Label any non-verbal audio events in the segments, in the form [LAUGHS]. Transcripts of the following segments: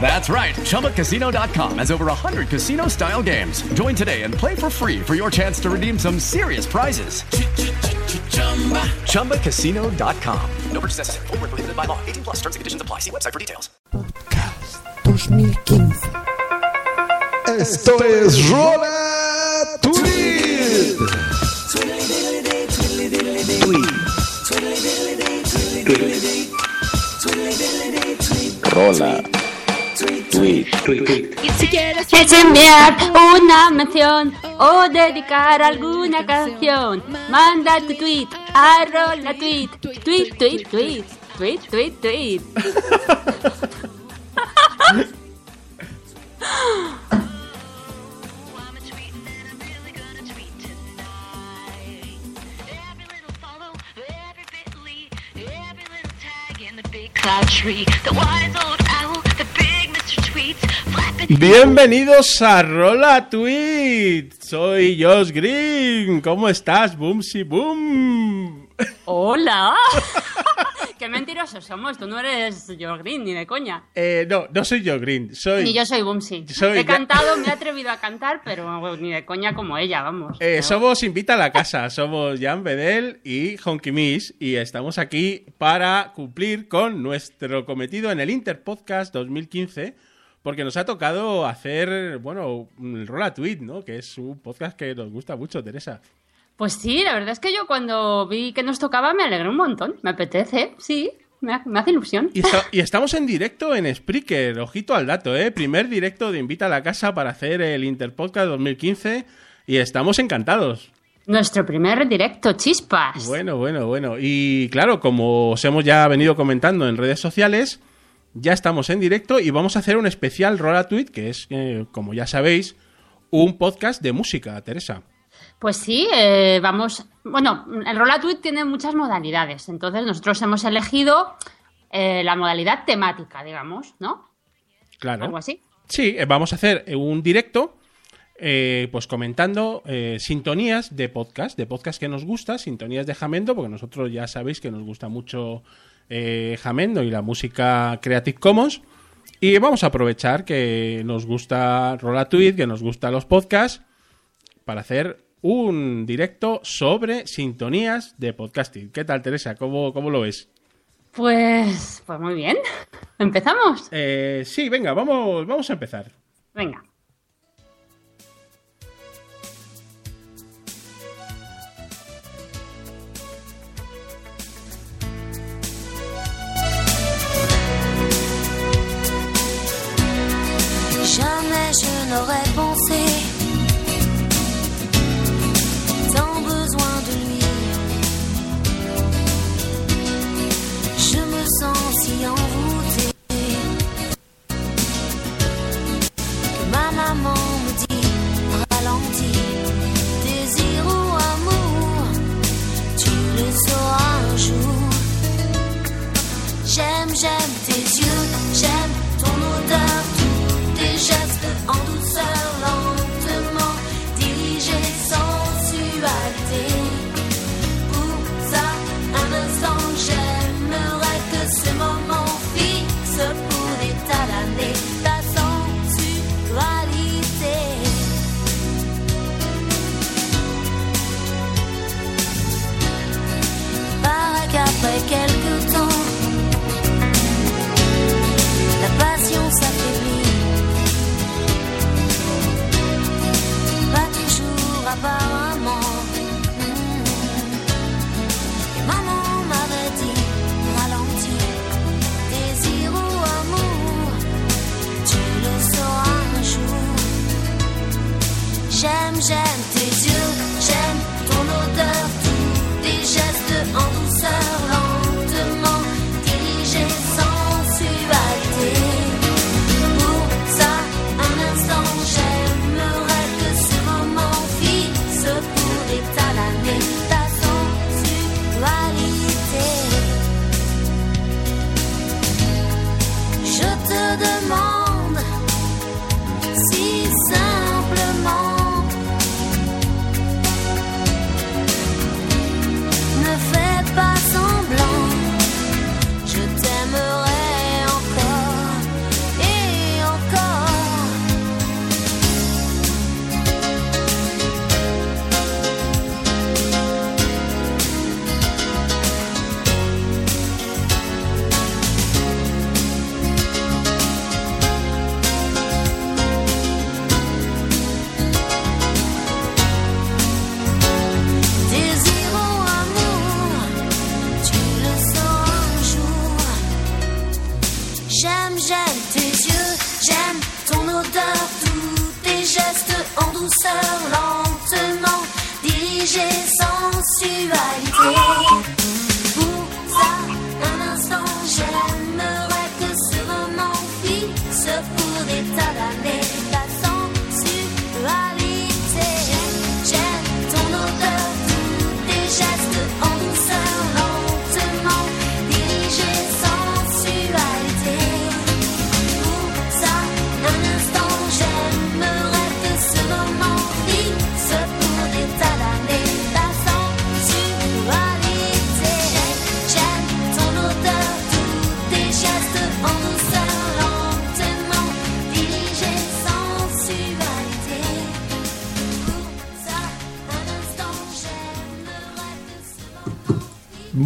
That's right. ChumbaCasino.com has over 100 casino style games. Join today and play for free for your chance to redeem some serious prizes. ChumbaCasino.com. No purchase necessary. Void were prohibited by law. 18 plus terms and conditions apply. See website for details. 2015. Esto es Rola Tweet. Rola. Tweet. Y si quieres enviar una mención o dedicar alguna canción, manda tu tweet a Rola Tweet. Tweet, tweet, tweet. Tweet, tweet, tweet. [LAUGHS] [LAUGHS] Bienvenidos a Rola Tweet. Soy Josh Green. ¿Cómo estás, Boomsy Boom? ¡Hola! [LAUGHS] ¡Qué mentirosos somos! Tú no eres Joe Green ni de coña. Eh, no, no soy yo Green. Soy. Ni yo soy Bumsy. Soy He cantado, [LAUGHS] me he atrevido a cantar, pero ni de coña como ella, vamos. Eh, Pero- somos Invita a la Casa, somos Jan Bedel y Honky Miss y estamos aquí para cumplir con nuestro cometido en el Interpodcast 2015 porque nos ha tocado hacer, bueno, el Rola Tweet, ¿no? Que es un podcast que nos gusta mucho, Teresa. Pues sí, la verdad es que yo cuando vi que nos tocaba me alegré un montón. Me apetece, sí, me, ha- me hace ilusión. Y estamos en directo en Spreaker, ojito al dato, ¿eh? Primer directo de Invita a la Casa para hacer el Interpodcast 2015 y estamos encantados. Nuestro primer directo, chispas. Bueno, bueno, bueno. Y claro, como os hemos ya venido comentando en redes sociales, ya estamos en directo y vamos a hacer un especial Rola Tweet, que es, eh, como ya sabéis, un podcast de música, Teresa. Pues sí, eh, vamos. Bueno, el Tweet tiene muchas modalidades. Entonces, nosotros hemos elegido eh, la modalidad temática, digamos, ¿no? Claro. Algo así. Sí, eh, vamos a hacer un directo, eh, pues comentando eh, sintonías de podcast, de podcast que nos gusta, sintonías de Jamendo, porque nosotros ya sabéis que nos gusta mucho eh, Jamendo y la música Creative Commons. Y vamos a aprovechar que nos gusta Rola Tweet, que nos gustan los podcasts, para hacer un directo sobre sintonías de podcasting. ¿Qué tal, Teresa? ¿Cómo, cómo lo ves? Pues, pues muy bien. [LAUGHS] ¿Empezamos? Eh, sí, venga, vamos, vamos a empezar. Venga. Jamais je n'aurais pensé maman me désir ou amour, tu le sauras un jour. J'aime, j'aime tes yeux,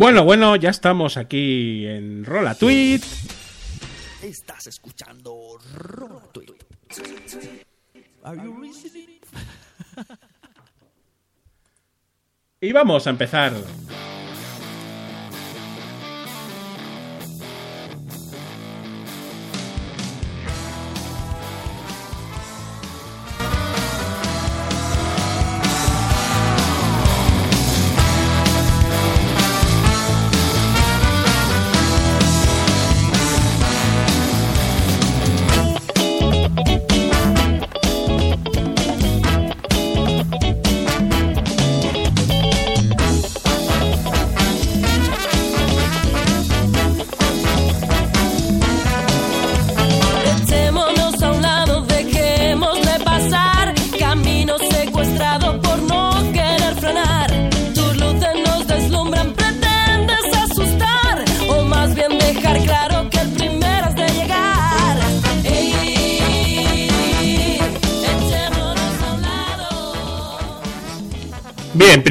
Bueno, bueno, ya estamos aquí en Rola Tweet. Estás escuchando Rola Tweet. Y vamos a empezar.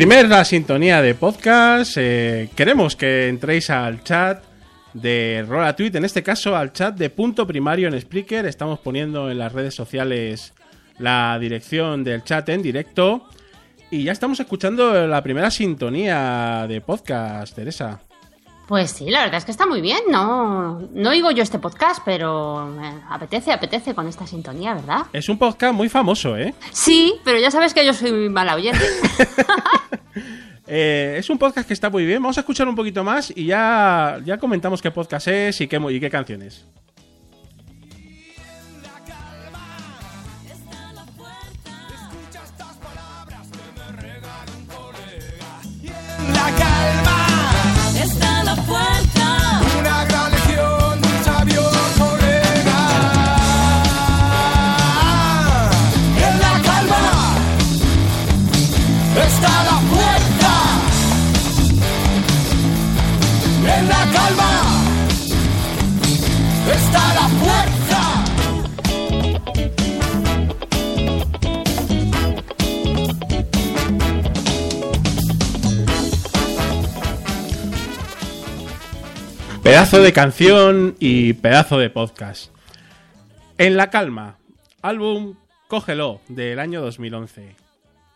La sintonía de podcast. eh, queremos que entréis al chat de Rola Tweet, en este caso al chat de punto primario en Spreaker. Estamos poniendo en las redes sociales la dirección del chat en directo. Y ya estamos escuchando la primera sintonía de podcast, Teresa. Pues sí, la verdad es que está muy bien. No, no oigo yo este podcast, pero apetece, apetece con esta sintonía, ¿verdad? Es un podcast muy famoso, ¿eh? Sí, pero ya sabes que yo soy muy mala oyente. [LAUGHS] Eh, es un podcast que está muy bien. Vamos a escuchar un poquito más y ya, ya comentamos qué podcast es y qué, y qué canciones. Pedazo de canción y pedazo de podcast. En la calma, álbum Cógelo del año 2011.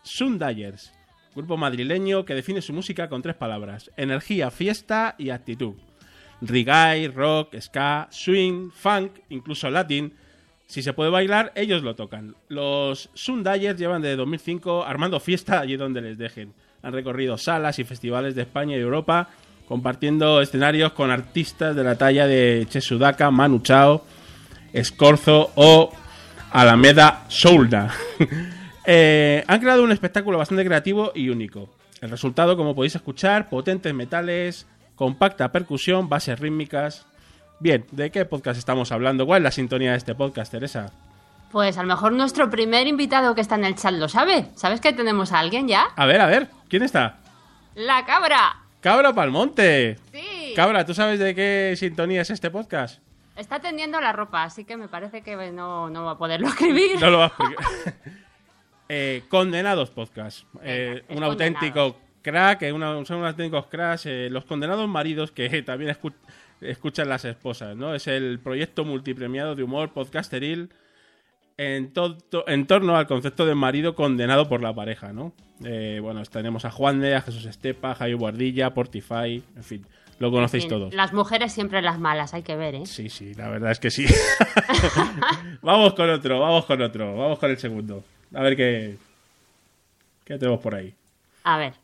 Sundyers, grupo madrileño que define su música con tres palabras: energía, fiesta y actitud. Reggae, rock, ska, swing, funk, incluso latin. Si se puede bailar, ellos lo tocan. Los Sundyers llevan desde 2005 armando fiesta allí donde les dejen. Han recorrido salas y festivales de España y Europa, compartiendo escenarios con artistas de la talla de Chesudaka, Manu Chao, Escorzo o Alameda Soulda. [LAUGHS] Eh, han creado un espectáculo bastante creativo y único. El resultado, como podéis escuchar, potentes metales, compacta percusión, bases rítmicas, Bien, ¿de qué podcast estamos hablando? ¿Cuál es la sintonía de este podcast, Teresa? Pues a lo mejor nuestro primer invitado que está en el chat lo sabe. ¿Sabes que tenemos a alguien ya? A ver, a ver, ¿quién está? ¡La cabra! Cabra Palmonte. Sí. Cabra, ¿tú sabes de qué sintonía es este podcast? Está tendiendo la ropa, así que me parece que no, no va a poderlo escribir. No lo vas a [LAUGHS] explicar. [LAUGHS] Eh, condenados Podcast. Eh, un auténtico crack, eh, una- son unos auténticos cracks. eh, los condenados maridos que también escu- escuchan las esposas, ¿no? Es el proyecto multipremiado de humor podcasteril en, to- en torno al concepto de marido condenado por la pareja, ¿no? Eh, bueno, tenemos a Juan de, a Jesús Estepa, a Javier Guardilla, Portify, en fin, lo conocéis En fin, todos. Las mujeres siempre las malas, hay que ver, ¿eh? Sí, sí, la verdad es que sí. [LAUGHS] vamos con otro, vamos con otro, vamos con el segundo. A ver qué, qué tenemos por ahí. A ver.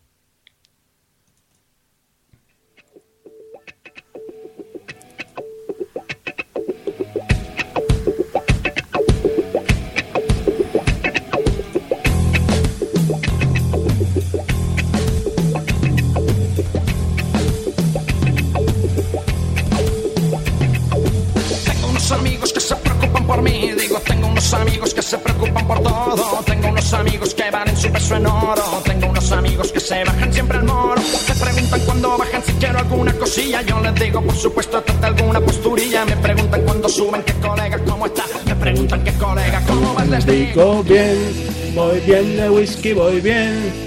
Digo, por supuesto, trata alguna posturilla. Me preguntan cuando suben, qué colega, cómo está. Me preguntan qué colega, cómo vas, les. Digo bien, voy bien de whisky, voy bien.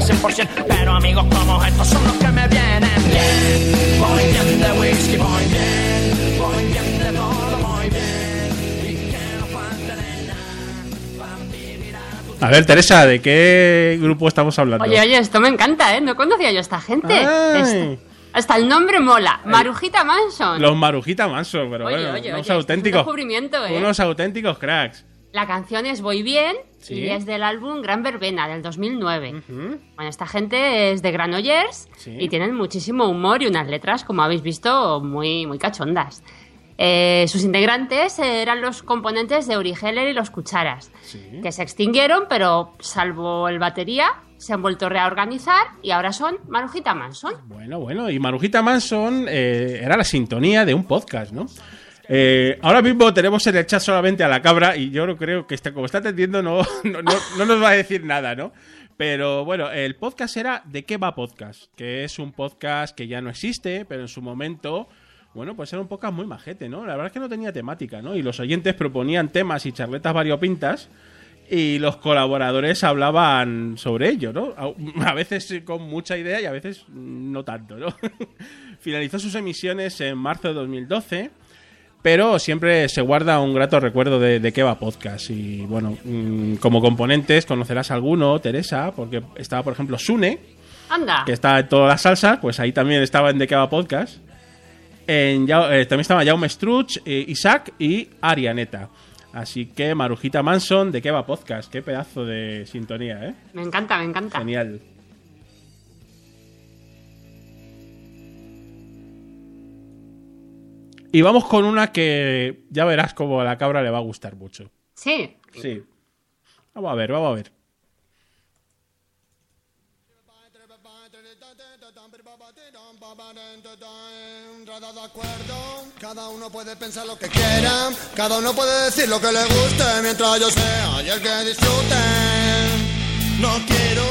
Siempre al 100%, pero amigos como estos son los que me vienen bien. Voy bien de whisky, voy bien. Voy bien de todo, voy bien. Y que no falte nada a ver, Teresa, ¿de qué grupo estamos hablando? Oye, oye, esto me encanta, ¿eh? No conocía yo a esta gente. Hasta el nombre mola. Marujita Manson. Los Marujita Manso, pero Oye, bueno, oye, oye, unos esto es un auténticos. descubrimiento, ¿eh? Unos auténticos cracks. La canción es Voy Bien Sí. y es del álbum Gran Verbena del 2009. Bueno, esta gente es de Granollers Sí. y tienen muchísimo humor y unas letras, como habéis visto, muy, muy cachondas. Eh, sus integrantes eran los componentes de Uri Geller y los Cucharas, que se extinguieron, pero salvo el batería, se han vuelto a reorganizar y ahora son Marujita Manson. Bueno, bueno, y Marujita Manson eh, era la sintonía de un podcast, ¿no? Eh, ahora mismo tenemos en el chat solamente a la cabra y yo no creo que está, como está atendiendo no, [LAUGHS] no, no- no nos va a decir nada, ¿no? Pero bueno, el podcast era ¿De qué va podcast? Que es un podcast que ya no existe, pero en su momento, bueno, pues era un podcast muy majete, ¿no? La verdad es que no tenía temática, ¿no? Y los oyentes proponían temas y charletas variopintas y los colaboradores hablaban sobre ello, ¿no? A [LAUGHS] veces con mucha idea y a veces no tanto, ¿no? [LAUGHS] Finalizó sus emisiones en marzo de 2012, pero siempre se guarda un grato recuerdo de, de qué va podcast. Y bueno, mm, como componentes conocerás alguno, Teresa, porque estaba, por ejemplo, Sune, Anda. que está en todas las salsas, pues ahí también estaba en De qué va podcast. En, eh, también estaba Jaume Struch, eh, Isaac y Arianeta. Así que Marujita Manson, ¿de qué va podcast? Qué pedazo de sintonía, ¿eh? Me encanta, me encanta. Genial. Y vamos con una que ya verás como a la cabra le va a gustar mucho. Sí. Sí. Vamos a ver, vamos a ver. de acuerdo, cada uno puede pensar lo que quiera, cada uno puede decir lo que le guste, mientras yo sea y el que disfrute. No quiero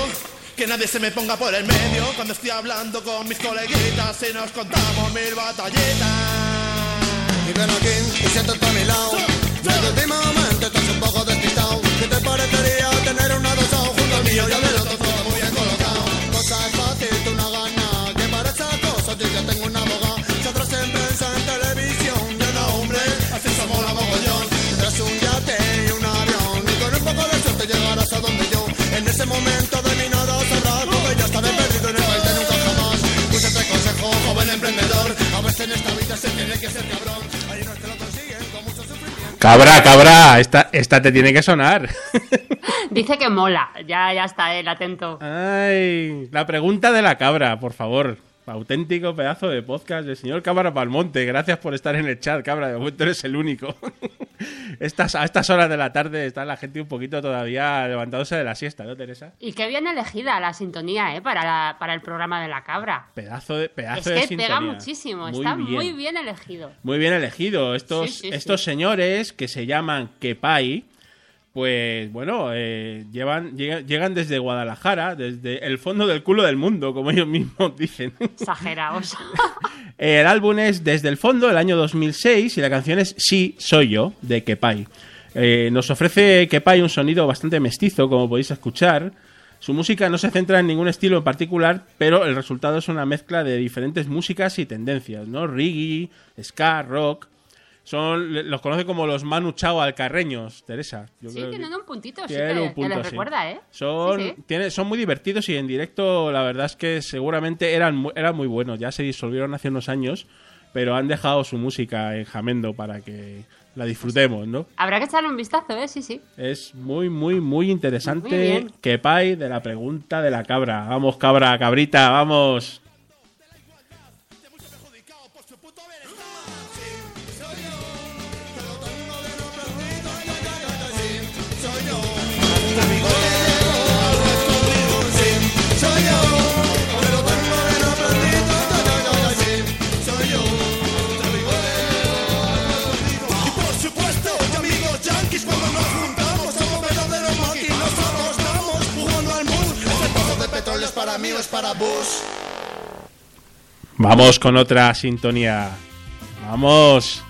que nadie se me ponga por el medio cuando estoy hablando con mis coleguitas y nos contamos mil batallitas. Y ven aquí y siéntate a mi lado, desde últimamente estás un poco despistado. ¿Qué te parecería tener una dos junto al mío y al del Cabra, cabra, esta, esta te tiene que sonar. [LAUGHS] Dice que mola, ya, ya está, eh, el atento. Ay, la pregunta de la cabra, por favor. Auténtico pedazo de podcast del señor Cabra Palmonte. Gracias por estar en el chat, cabra. De momento eres el único. [LAUGHS] Estas, a estas horas de la tarde está la gente un poquito todavía levantándose de la siesta, ¿no, Teresa? Y qué bien elegida la sintonía, ¿eh? Para, la- para el programa de la cabra. Pedazo de, pedazo es de que sintonía. pega muchísimo. Muy está bien. muy bien elegido. Muy bien elegido. Estos, Sí, sí, sí. estos señores que se llaman Kepai, pues bueno, eh, llevan, llegan, llegan desde Guadalajara, desde el fondo del culo del mundo, como ellos mismos [LAUGHS] dicen. Exageraos. [LAUGHS] El álbum es Desde el Fondo, del año 2006, y la canción es Sí, soy yo, de Kepai. Eh, nos ofrece Kepai un sonido bastante mestizo, como podéis escuchar. Su música no se centra en ningún estilo en particular, pero el resultado es una mezcla de diferentes músicas y tendencias, ¿no? Reggae, ska, rock. Son, los conoce como los Manu Chao alcarreños, Teresa. Yo sí, creo que- un puntito, sí tienen que, un que punto, les sí. recuerda, ¿eh? Son, Sí, sí. tiene- son muy divertidos y en directo la verdad es que seguramente eran, eran muy buenos. Ya se disolvieron hace unos años, pero han dejado su música en Jamendo para que la disfrutemos, ¿no? Habrá que echarle un vistazo, ¿eh? Sí, sí. Es muy, muy, muy interesante. Muy bien. Que pay de la pregunta de la cabra. Vamos, cabra, cabrita, vamos. Para mí o es para Bush. Vamos con otra sintonía. Vamos.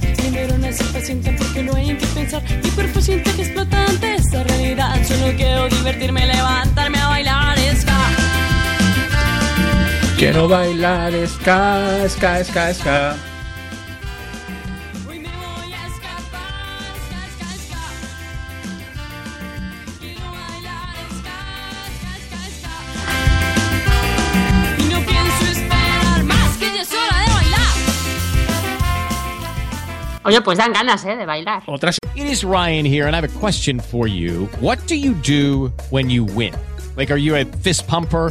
De soledad. Mi neurona porque no hay en qué pensar. Hiperpaciente que explota ante esta realidad. Solo quiero divertirme, levantarme a bailar ska. Quiero bailar ska, ska, ska, ska. Oye, pues dan ganas, ¿eh? De bailar. Otra It is Ryan here, and I have a question for you. What do you do when you win? Like, are you a fist pumper?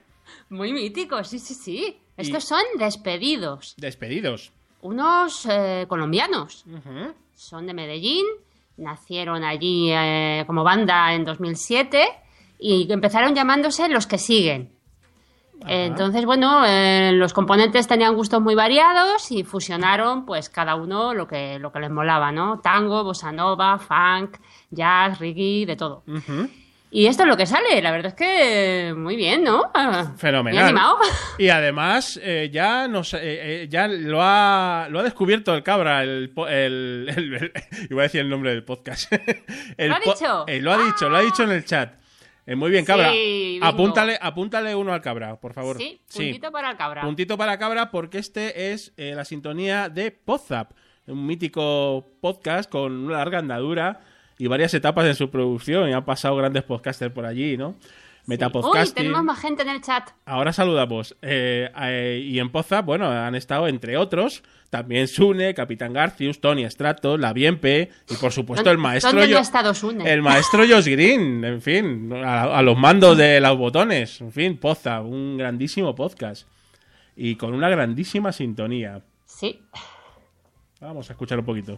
Muy mítico, sí, sí, sí. Estos son despedidos. Despedidos. Unos eh, colombianos. Son de Medellín, nacieron allí eh, como banda en 2007 y empezaron llamándose Los que siguen. Entonces, bueno, eh, los componentes tenían gustos muy variados y fusionaron, pues, cada uno lo que, lo que les molaba, ¿no? Tango, bossa nova, funk, jazz, reggae, de todo. Y esto es lo que sale, la verdad es que muy bien, ¿no? Fenomenal. animado. Y además, eh, ya nos, eh, eh, ya lo ha, lo ha descubierto el cabra, el, el, [LAUGHS] el- el- iba a decir el nombre del podcast. [LAUGHS] ¿Lo ha dicho? eh, lo ha dicho, lo ha dicho en el chat. Eh, muy bien, cabra. Sí, apúntale, apúntale uno al cabra, por favor. Sí, puntito para el cabra. Puntito para cabra porque este es la sintonía de Podzap, un mítico podcast con una larga andadura y varias etapas en su producción. Y han pasado grandes podcasters por allí, ¿no? Uy, Metapodcasting. tenemos más gente en el chat. Ahora saludamos. Eh, eh, y en Podzap, bueno, han estado entre otros también Sune, Capitán Garcius, Tony Strato, la Bienpe y por supuesto el maestro ¿Dónde no Yo- ha estado Sune? el maestro Josh Green, en fin, a, a los mandos de los botones, en fin, Poza, un grandísimo podcast y con una grandísima sintonía. Sí. Vamos a escuchar un poquito.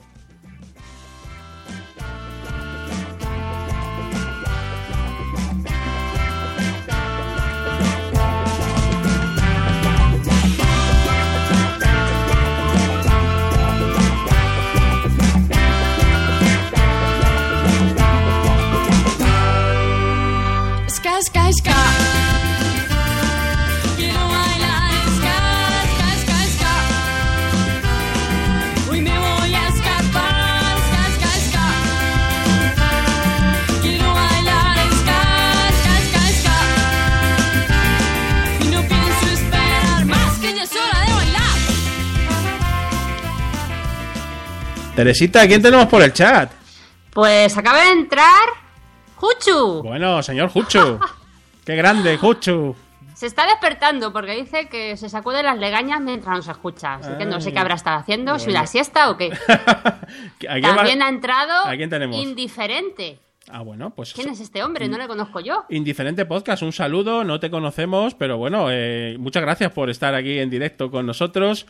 Teresita, ¿quién tenemos por el chat? Pues acaba de entrar Juchu. Bueno, señor Juchu. [LAUGHS] Qué grande, Juchu. Se está despertando porque dice que se sacude las legañas mientras nos escucha. Así que no sé qué habrá estado haciendo, si la siesta o qué. [LAUGHS] ¿A quién va- También ha entrado ¿A quién tenemos? indiferente. Ah, bueno, pues ¿Quién es este hombre? No le conozco yo. Indiferente Podcast, un saludo, no te conocemos, pero bueno, eh, muchas gracias por estar aquí en directo con nosotros,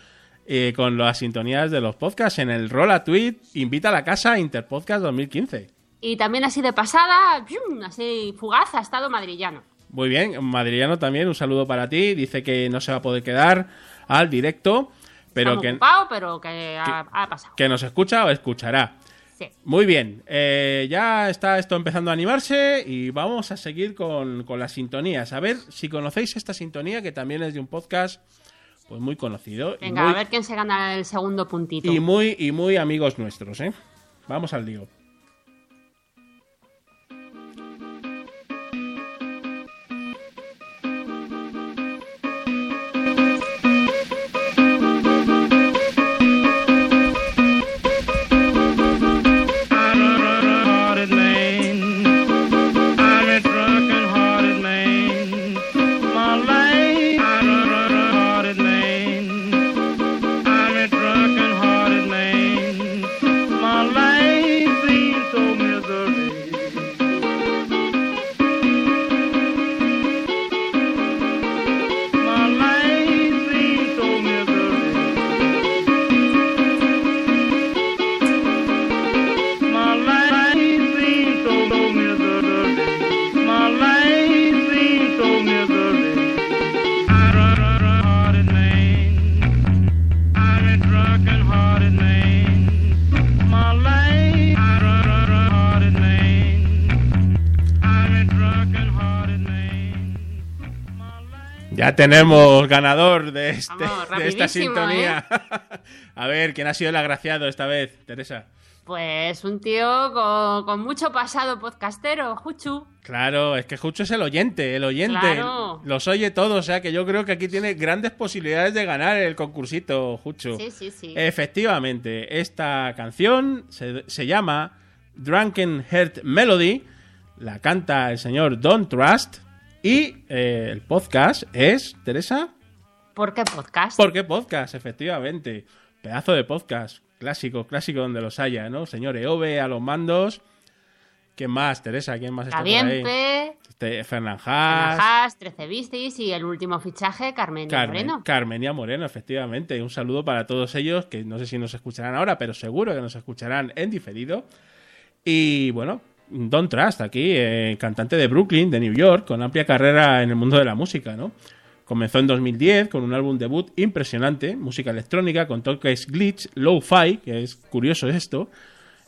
eh, con las sintonías de los podcasts en el Rola Tweet, invita a la casa Interpodcast 2015. Y también así de pasada, así fugaz, ha estado madrillano. Muy bien, Madrillano también, un saludo para ti, dice que no se va a poder quedar al directo, pero que, ocupado, pero que ha, ha pasado. que nos escucha o escuchará. Sí. Muy bien, eh, ya está esto empezando a animarse y vamos a seguir con, con las sintonías. A ver si conocéis esta sintonía que también es de un podcast pues muy conocido y Venga, muy, a ver quién se gana el segundo puntito. y muy y muy amigos nuestros, ¿eh? Vamos al lío. Ya tenemos ganador de, este, Vamos, de esta sintonía. [LAUGHS] a ver, ¿quién ha sido el agraciado esta vez, Teresa? Pues un tío con, con mucho pasado podcastero, Juchu. Claro, es que Jucho es el oyente, el oyente. Claro. Los oye todos, o sea que yo creo que aquí tiene grandes posibilidades de ganar el concursito, Jucho. Sí, sí, sí. Efectivamente, esta canción se, se llama Drunken Heart Melody, la canta el señor Don't Trust y eh, el podcast es, Teresa, ¿Por qué podcast? ¿por qué podcast? Efectivamente, pedazo de podcast, clásico, clásico donde los haya, ¿no? Señor Eove a los mandos. ¿Quién más, Teresa? ¿Quién más está por ahí? Este, Fernán Haas. Najas, 13 Vistis y el último fichaje, Carmen Carmen, Moreno. Carmenia Moreno, efectivamente. Un saludo para todos ellos, que no sé si nos escucharán ahora, pero seguro que nos escucharán en diferido. Y bueno, Don Trust, aquí, eh, cantante de Brooklyn, de New York, con amplia carrera en el mundo de la música, ¿no? Comenzó en 2010 con un álbum debut impresionante, música electrónica con toques glitch, low-fi, que es curioso esto.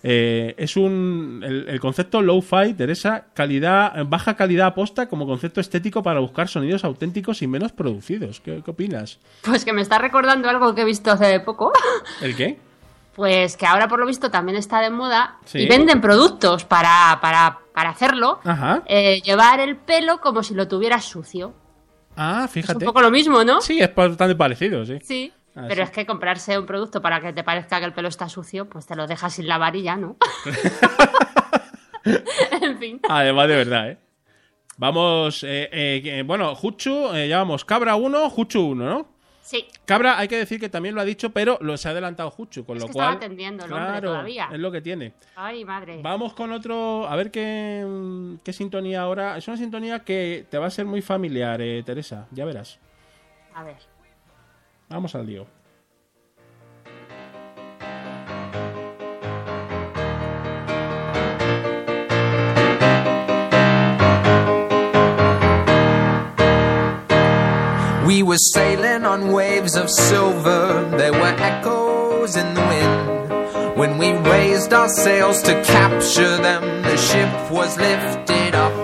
Eh, es un. El, el concepto low-fi, Teresa, calidad, baja calidad aposta como concepto estético para buscar sonidos auténticos y menos producidos. ¿Qué, qué opinas? Pues que me está recordando algo que he visto hace poco. ¿El qué? Pues que ahora por lo visto también está de moda Sí. y venden productos para, para, para hacerlo. Eh, llevar el pelo como si lo tuvieras sucio. Ah, Es un fíjate. poco lo mismo, ¿no? Sí, es bastante parecido, sí. Sí. Ah, Pero sí. es que comprarse un producto para que te parezca que el pelo está sucio, pues te lo dejas sin lavar y ya, ¿no? [LAUGHS] [LAUGHS] en fin. Además, de verdad, ¿eh? Vamos, eh, eh, bueno, Juchu, eh, ya vamos, Cabra 1, Juchu 1, ¿no? Sí. Cabra, hay que decir que también lo ha dicho, pero lo se ha adelantado Juchu, con Es lo que cual. estaba atendiendo el hombre claro, todavía. es lo que tiene. Ay, madre. Vamos con otro, a ver qué, qué sintonía ahora. Es una sintonía que te va a ser muy familiar, eh, Teresa, ya verás. A ver. Vamos al lío. We were sailing on waves of silver, there were echoes in the wind. When we raised our sails to capture them, the ship was lifted up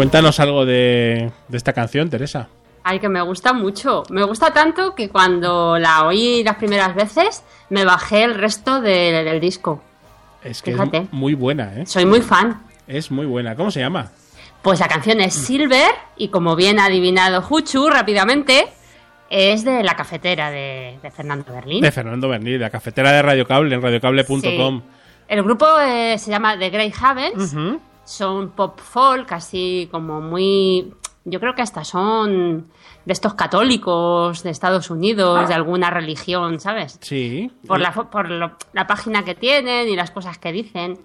Cuéntanos algo de, de esta canción, Teresa. Ay, que me gusta mucho. Me gusta tanto que cuando la oí las primeras veces, me bajé el resto de- del disco. Es que Fíjate. es muy buena, ¿eh? Soy muy fan. Es muy buena. ¿Cómo se llama? Pues la canción es Silver y como bien ha adivinado Juchu rápidamente, es de La Cafetera de, de Fernando Berlín. De Fernando Berni, de la cafetera de Radio Cable, en radiocable.com. El grupo eh, se llama The Grey Havens. Ujú. Son pop folk, así como muy... Yo creo que hasta son de estos católicos de Estados Unidos, de alguna religión, ¿sabes? Sí. Por, la, por lo- la página que tienen y las cosas que dicen.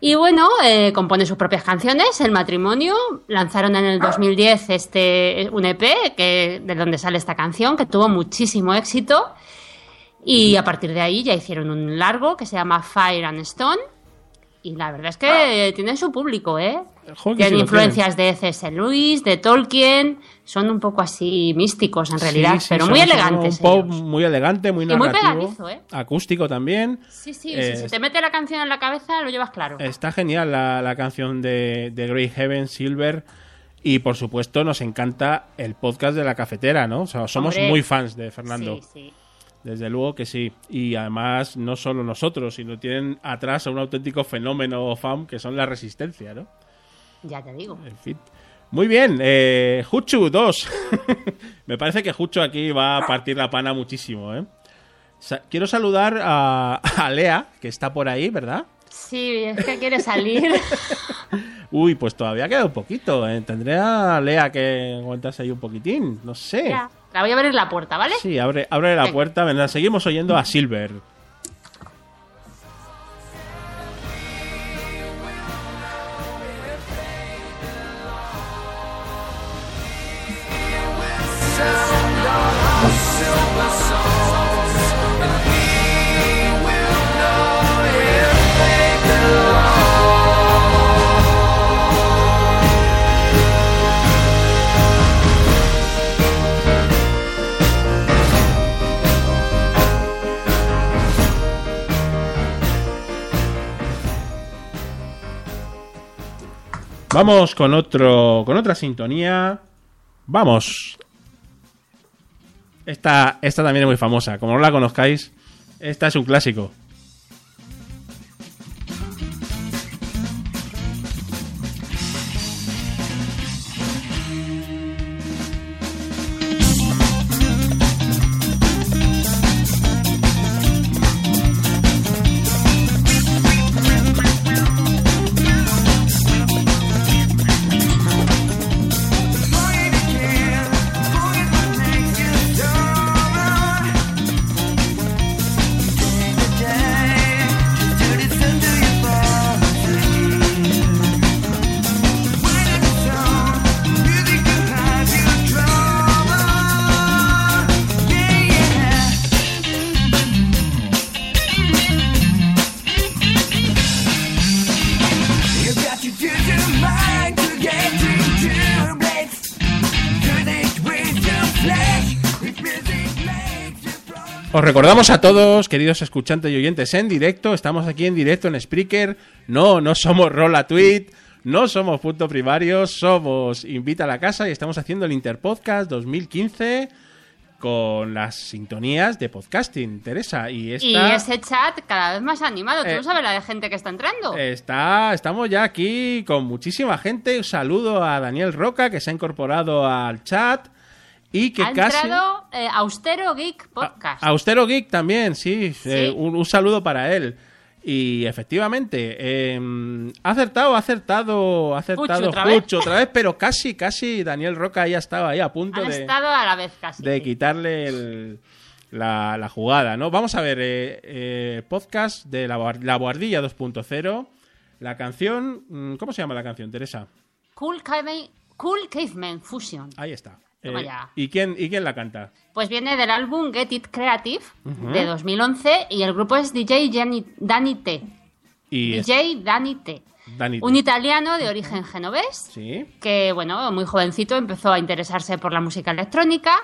Y bueno, eh, compone sus propias canciones, El matrimonio. Lanzaron en el 2010 este, un EP que, de donde sale esta canción, que tuvo muchísimo éxito. Y a partir de ahí ya hicieron un largo que se llama Fire and Stone. Y la verdad es que tienen su público, ¿eh? Tienen influencias de C.S. Lewis, de Tolkien. Son un poco así místicos en realidad, Sí, sí, pero muy elegantes. Un pop muy elegante, muy Y muy narrativo. pegadizo, ¿eh? Acústico también. Sí, sí, Eh, si se te mete la canción en la cabeza, lo llevas claro. Está genial la, la canción de, de Grey Heaven, Silver. Y por supuesto, nos encanta el podcast de la cafetera, ¿no? O sea, somos Hombre. muy fans de Fernando. Sí, sí. Desde luego que sí. Y además, no solo nosotros, sino tienen atrás a un auténtico fenómeno fan que son la resistencia, ¿no? Ya te digo. En fin. Muy bien, eh, Juchu 2. [LAUGHS] Me parece que Juchu aquí va a partir la pana muchísimo, ¿eh? Sa- quiero saludar a, a Lea, que está por ahí, ¿verdad? Sí, es que quiere salir. [LAUGHS] Uy, pues todavía queda un poquito. ¿eh? Tendré a Lea que aguantarse ahí un poquitín. No sé. Ya. La voy a abrir la puerta, ¿vale? Sí, abre, abre la Venga. puerta. Venga, seguimos oyendo a Silver. Vamos con otro, con otra sintonía. Vamos. Esta, esta también es muy famosa. Como no la conozcáis, esta es un clásico. Recordamos a todos, queridos escuchantes y oyentes, en directo. Estamos aquí en directo en Spreaker. No, no somos Rola Tweet. No somos Punto Primario. Somos Invita a la Casa y estamos haciendo el Interpodcast 2015 con las sintonías de podcasting, Teresa. Y Y esta ese chat cada vez más animado. Tú Eh, no sabes la de gente que está entrando. está, estamos ya aquí con muchísima gente. Un saludo a Daniel Roca que se ha incorporado al chat y que ha casi... entrado eh, Austero Geek Podcast. Austero Geek también, sí. Eh, un, un saludo para él. Y efectivamente, eh, ha acertado, ha acertado, ha acertado otra otra vez, pero casi, casi Daniel Roca ya estaba ahí a punto Han de, estado a la vez casi. de quitarle el- la, la jugada, ¿no? Vamos a ver, eh, eh, podcast de la, la Boardilla 2.0. La canción, mm, ¿cómo se llama la canción, Teresa? Cool, Caveman, cool Caveman Fusion. Ahí está. Toma Eh, ya. ¿y, quién, ¿Y quién la canta? Pues viene del álbum Get It Creative Ujú. de 2011 y el grupo es DJ Gianni- Danny T. Y es- DJ Danny T. Un italiano de origen genovés Sí. que, bueno, muy jovencito empezó a interesarse por la música electrónica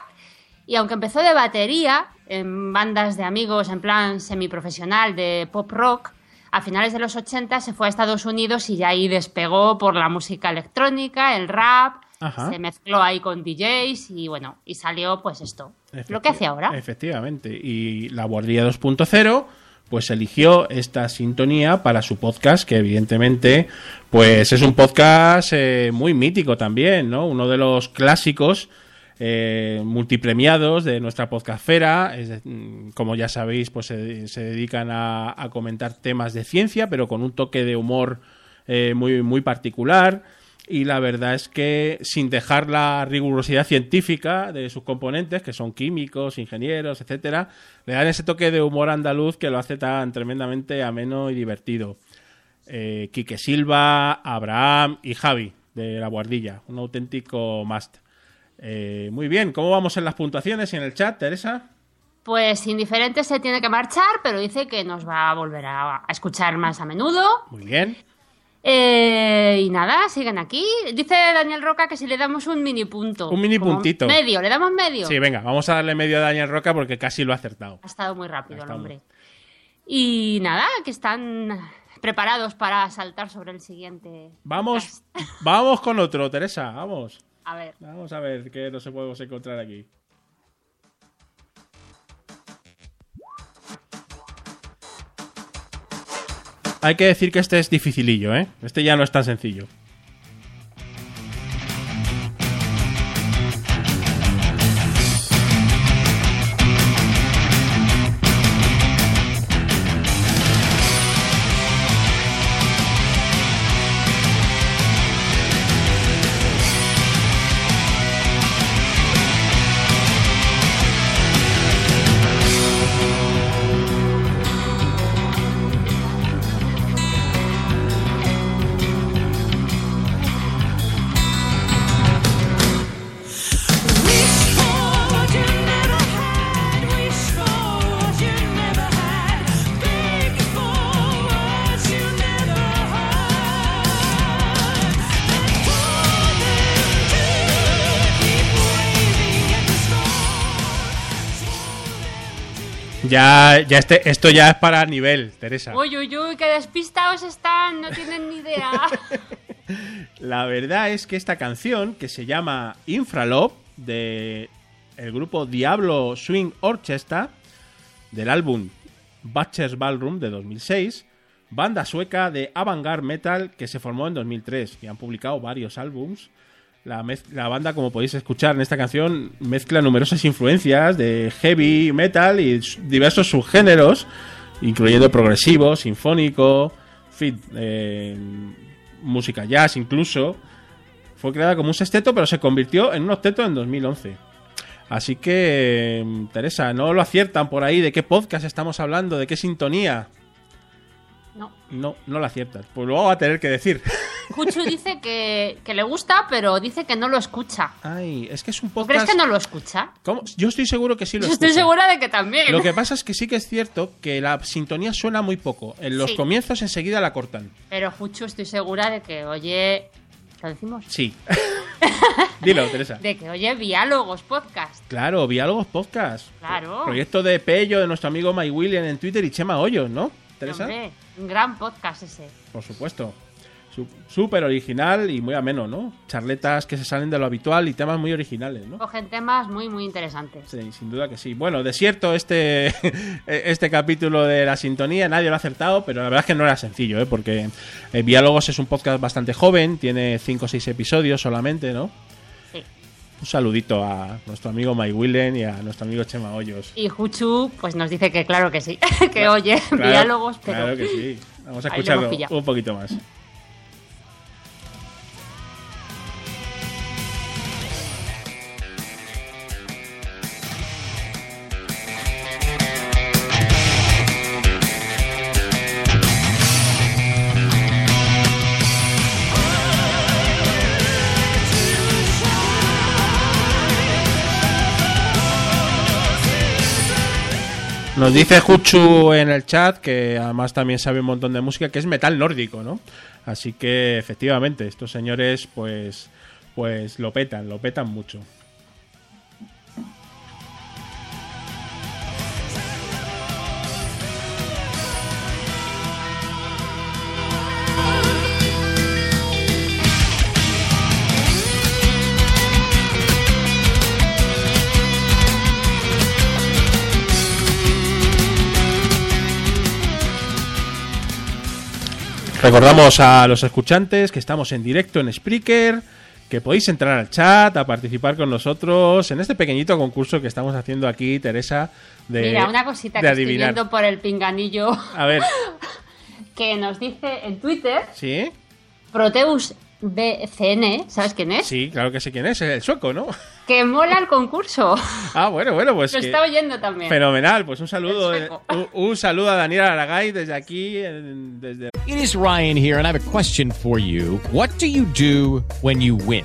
y aunque empezó de batería en bandas de amigos en plan semiprofesional de pop rock, a finales de los 80 se fue a Estados Unidos y ya ahí despegó por la música electrónica, el rap, Ajá. se mezcló ahí con DJs y bueno, y salió pues esto, lo que hace ahora. Efectivamente. Y la Guardia 2.0 pues eligió esta sintonía para su podcast, que evidentemente pues es un podcast eh, muy mítico también, ¿no? Uno de los clásicos eh, multipremiados de nuestra podcastfera. Es mm, como ya sabéis, pues se, se dedican a, a comentar temas de ciencia, pero con un toque de humor eh, muy, muy particular. Y la verdad es que sin dejar la rigurosidad científica de sus componentes, que son químicos, ingenieros, etcétera, le dan ese toque de humor andaluz que lo hace tan tremendamente ameno y divertido. Eh, Quique Silva, Abraham y Javi de la Guardilla, un auténtico must. Eh, muy bien, ¿cómo vamos en las puntuaciones y en el chat, Teresa? Pues indiferente se tiene que marchar, pero dice que nos va a volver a, a escuchar más a menudo. Muy bien. Eh, y nada, siguen aquí. Dice Daniel Roca que si le damos un mini punto. Un mini puntito. Medio, le damos medio. Sí, venga, vamos a darle medio a Daniel Roca porque casi lo ha acertado. Ha estado muy rápido el hombre. Y nada, que están preparados para saltar sobre el siguiente. Vamos, [LAUGHS] vamos con otro, Teresa, vamos. A ver. Vamos a ver qué nos podemos encontrar aquí. Hay que decir que este es dificilillo, ¿eh? Este ya no es tan sencillo. Ya, ya este, esto ya es para nivel, Teresa. Uy, uy, uy, qué despistados están, no tienen ni idea. [LAUGHS] La verdad es que esta canción, que se llama Infralove, de el grupo Diablo Swing Orchestra, del álbum Butcher's Ballroom de 2006, banda sueca de avant-garde metal que se formó en 2003 y han publicado varios álbums. La, banda, como podéis escuchar en esta canción, mezcla numerosas influencias de heavy metal y diversos subgéneros, incluyendo progresivo, sinfónico, fit, eh, música jazz incluso. Fue creada como un sexteto, pero se convirtió en un octeto en 2011. Así que, eh, Teresa, no lo aciertan por ahí de qué podcast estamos hablando, de qué sintonía. No. No, no lo aciertas. Pues luego va a tener que decir. [LAUGHS] Cuchu dice que, que le gusta, pero dice que no lo escucha. Ay, es que es un ¿Tú podcast. crees que no lo escucha? ¿Cómo? Yo estoy seguro que sí lo Yo estoy escucha. segura de que también. Lo que pasa es que sí que es cierto que la sintonía suena muy poco. En los Sí. comienzos enseguida la cortan. Pero Juchu estoy segura de que, oye, ¿lo decimos? Sí. [LAUGHS] Dilo, Teresa. De que oye Diálogos Podcast. Claro, Diálogos Podcast. Claro. Proyecto de Pello, de nuestro amigo Mike William en Twitter y Chema Hoyos, ¿no? Teresa. Hombre, un gran podcast ese. Por supuesto. Su- Súper original y muy ameno, ¿no? Charletas que se salen de lo habitual y temas muy originales, ¿no? Cogen temas muy, muy interesantes. Sí, sin duda que sí. Bueno, desierto este, [LAUGHS] este capítulo de la sintonía, nadie lo ha acertado, pero la verdad es que no era sencillo, ¿eh? porque eh, Diálogos es un podcast bastante joven, tiene 5 o 6 episodios solamente, ¿no? Un saludito a nuestro amigo Mike Willen y a nuestro amigo Chema Hoyos. Y Juchu, pues nos dice que claro que sí, [LAUGHS] que oye Claro, diálogos, pero. Claro que sí. Vamos a escucharlo un poquito más. Nos dice Juchu en el chat que además también sabe un montón de música, que es metal nórdico, ¿no? Así que efectivamente, estos señores pues pues lo petan, lo petan mucho. Recordamos a los escuchantes que estamos en directo en Spreaker, que podéis entrar al chat, a participar con nosotros en este pequeñito concurso que estamos haciendo aquí, Teresa, de, Mira, una cosita de que estoy adivinar. viendo por el pinganillo A ver, [LAUGHS] que nos dice en Twitter ¿sí? Proteus BCN, ¿sabes quién es? Sí, claro que sé quién es, el sueco, ¿no? Que mola el concurso. [LAUGHS] Ah, bueno, bueno, pues Lo que- está oyendo también. fenomenal. Pues un saludo, un, un saludo a Daniel Aragay desde aquí, en- desde It is Ryan here, and I have a question for you. What do you do when you win?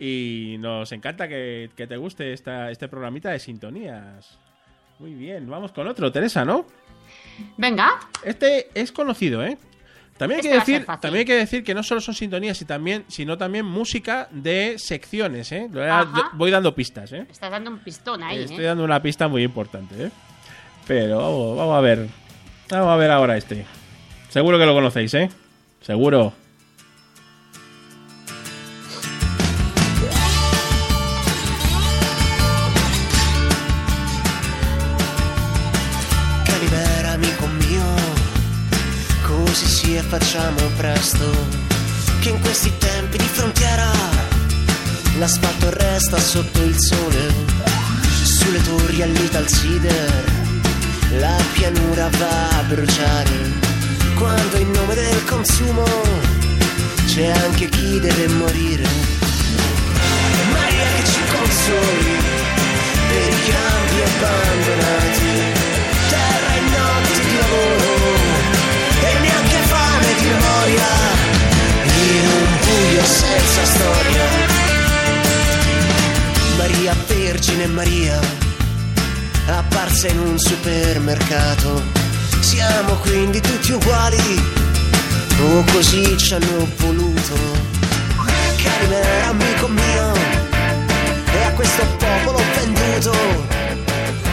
y nos encanta que, que te guste esta, este programita de sintonías. Muy bien, vamos con otro, Teresa, ¿no? Venga. Este es conocido, ¿eh? También hay, Este que decir, también hay que decir que no solo son sintonías, y también, sino también música de secciones, ¿eh? Ajá. Voy dando pistas, ¿eh? Estás dando un pistón ahí, Estoy ¿eh? dando una pista muy importante, ¿eh? Pero vamos, vamos a ver. Vamos a ver ahora este. Seguro que lo conocéis, ¿eh? Seguro. Facciamo presto, che in questi tempi di frontiera l'asfalto resta sotto il sole, sulle torri all'Ital Cider, la pianura va a bruciare, quando in nome del consumo c'è anche chi deve morire. Apparsa in un supermercato, siamo quindi tutti uguali, o così ci hanno voluto. Calimera amico mio, e a questo popolo venduto,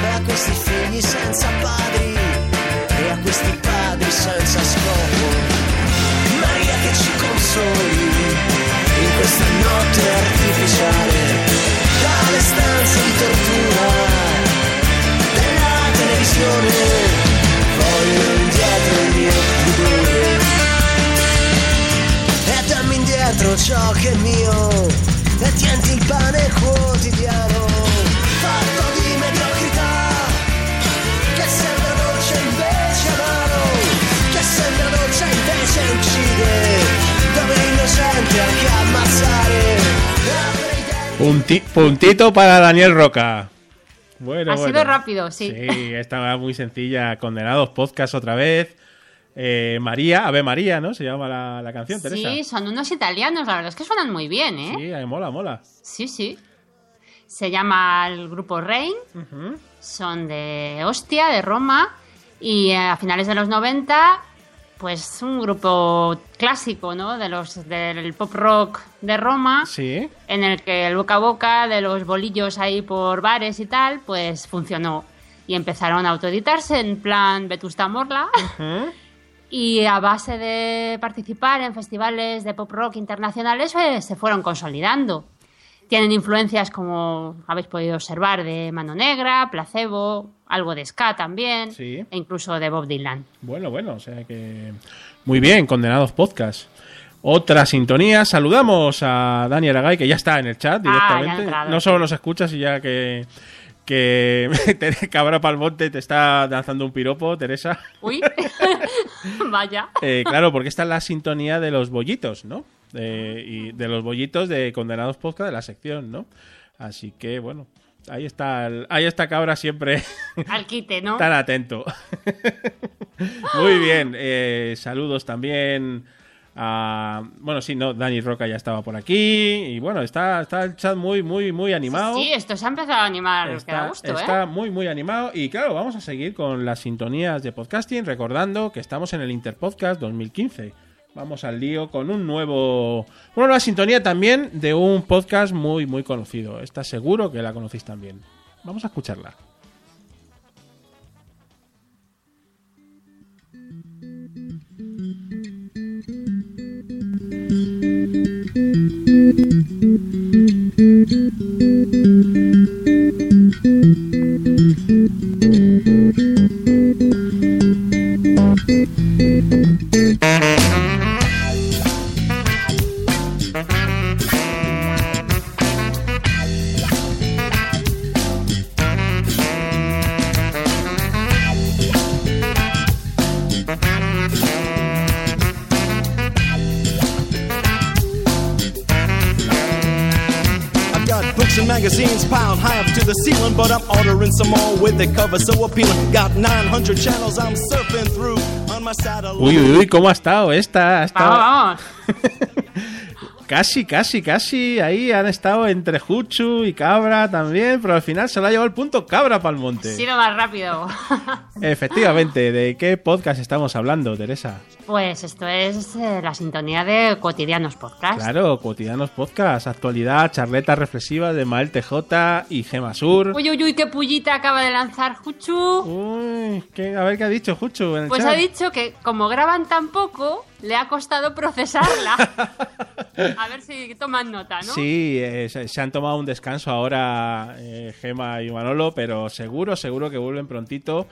e a questi figli senza padri, e a questi padri senza scopo. Maria che ci consoli, in questa notte artificiale, dalle stanze di tortura, puntito para Daniel Roca. Bueno, ha bueno. sido rápido, sí. Sí, estaba muy sencilla. Condenados podcast otra vez. Eh, María, Ave María, ¿no? Se llama la, la canción, Teresa. Sí, son unos italianos, la verdad es que suenan muy bien, ¿eh? Sí, ahí mola, mola. Sí, sí. Se llama el grupo Rain, son de Ostia, de Roma, y eh, a finales de los 90, pues un grupo clásico, ¿no? De los del pop rock de Roma, Sí. en el que el boca a boca de los bolillos ahí por bares y tal, pues funcionó. Y empezaron a autoeditarse en plan Vetusta Morla. [LAUGHS] Y a base de participar en festivales de pop rock internacionales, pues, se fueron consolidando. Tienen influencias, como habéis podido observar, de Mano Negra, Placebo, algo de ska también, Sí. e incluso de Bob Dylan. Bueno, bueno, o sea que. Muy bien, Condenados Podcast. Otra sintonía. Saludamos a Dani Aragay, que ya está en el chat Ah, directamente. no sí. solo nos escuchas y ya que. Que [LAUGHS] Cabra Palmonte te está lanzando un piropo, Teresa. Uy, [LAUGHS] [LAUGHS] vaya. Eh, claro, porque esta es la sintonía de los bollitos, ¿no? De, y de los bollitos de Condenados Podcast de la sección, ¿no? Así que, bueno, ahí está, el- ahí está Cabra siempre [LAUGHS] Al quite, ¿no? tan atento. Muy bien, eh, saludos también a... Bueno, sí, no, Dani Roca ya estaba por aquí y bueno, está, está el chat muy, muy, muy animado. Sí, esto se ha empezado a animar, Está, gusto, está ¿eh? muy, muy animado. Y claro, vamos a seguir con las sintonías de podcasting, recordando que estamos en el Interpodcast 2015. Vamos al lío con un nuevo. Una nueva sintonía también de un podcast muy, muy conocido. Está seguro que la conocéis también. Vamos a escucharla. I've got books and magazines piled high up to the ceiling, but I'm ordering some more with the cover so appealing. Got 900 channels I'm surfing through. Uy, uy, uy, ¿cómo ha estado esta? Ha estado- Vamos, [LAUGHS] Casi, casi, casi. Ahí han estado entre Juchu y Cabra también, pero al final se lo ha llevado el punto Cabra Palmonte. Ha sido más rápido. Efectivamente, ¿de qué podcast estamos hablando, Teresa? Pues esto es eh, la sintonía de Cotidianos Podcast. Claro, cotidianos podcast, actualidad, charletas reflexivas de Mael TJ y Gema Sur. Uy, uy, uy, qué pullita acaba de lanzar Juchu. Uy, ¿qué- a ver qué ha dicho Juchu en el Pues chat. ha dicho que como graban tan poco, le ha costado procesarla. [LAUGHS] A ver si toman nota, ¿no? Sí, eh, se, se han tomado un descanso ahora eh, Gema y Manolo, pero seguro, seguro que vuelven prontito.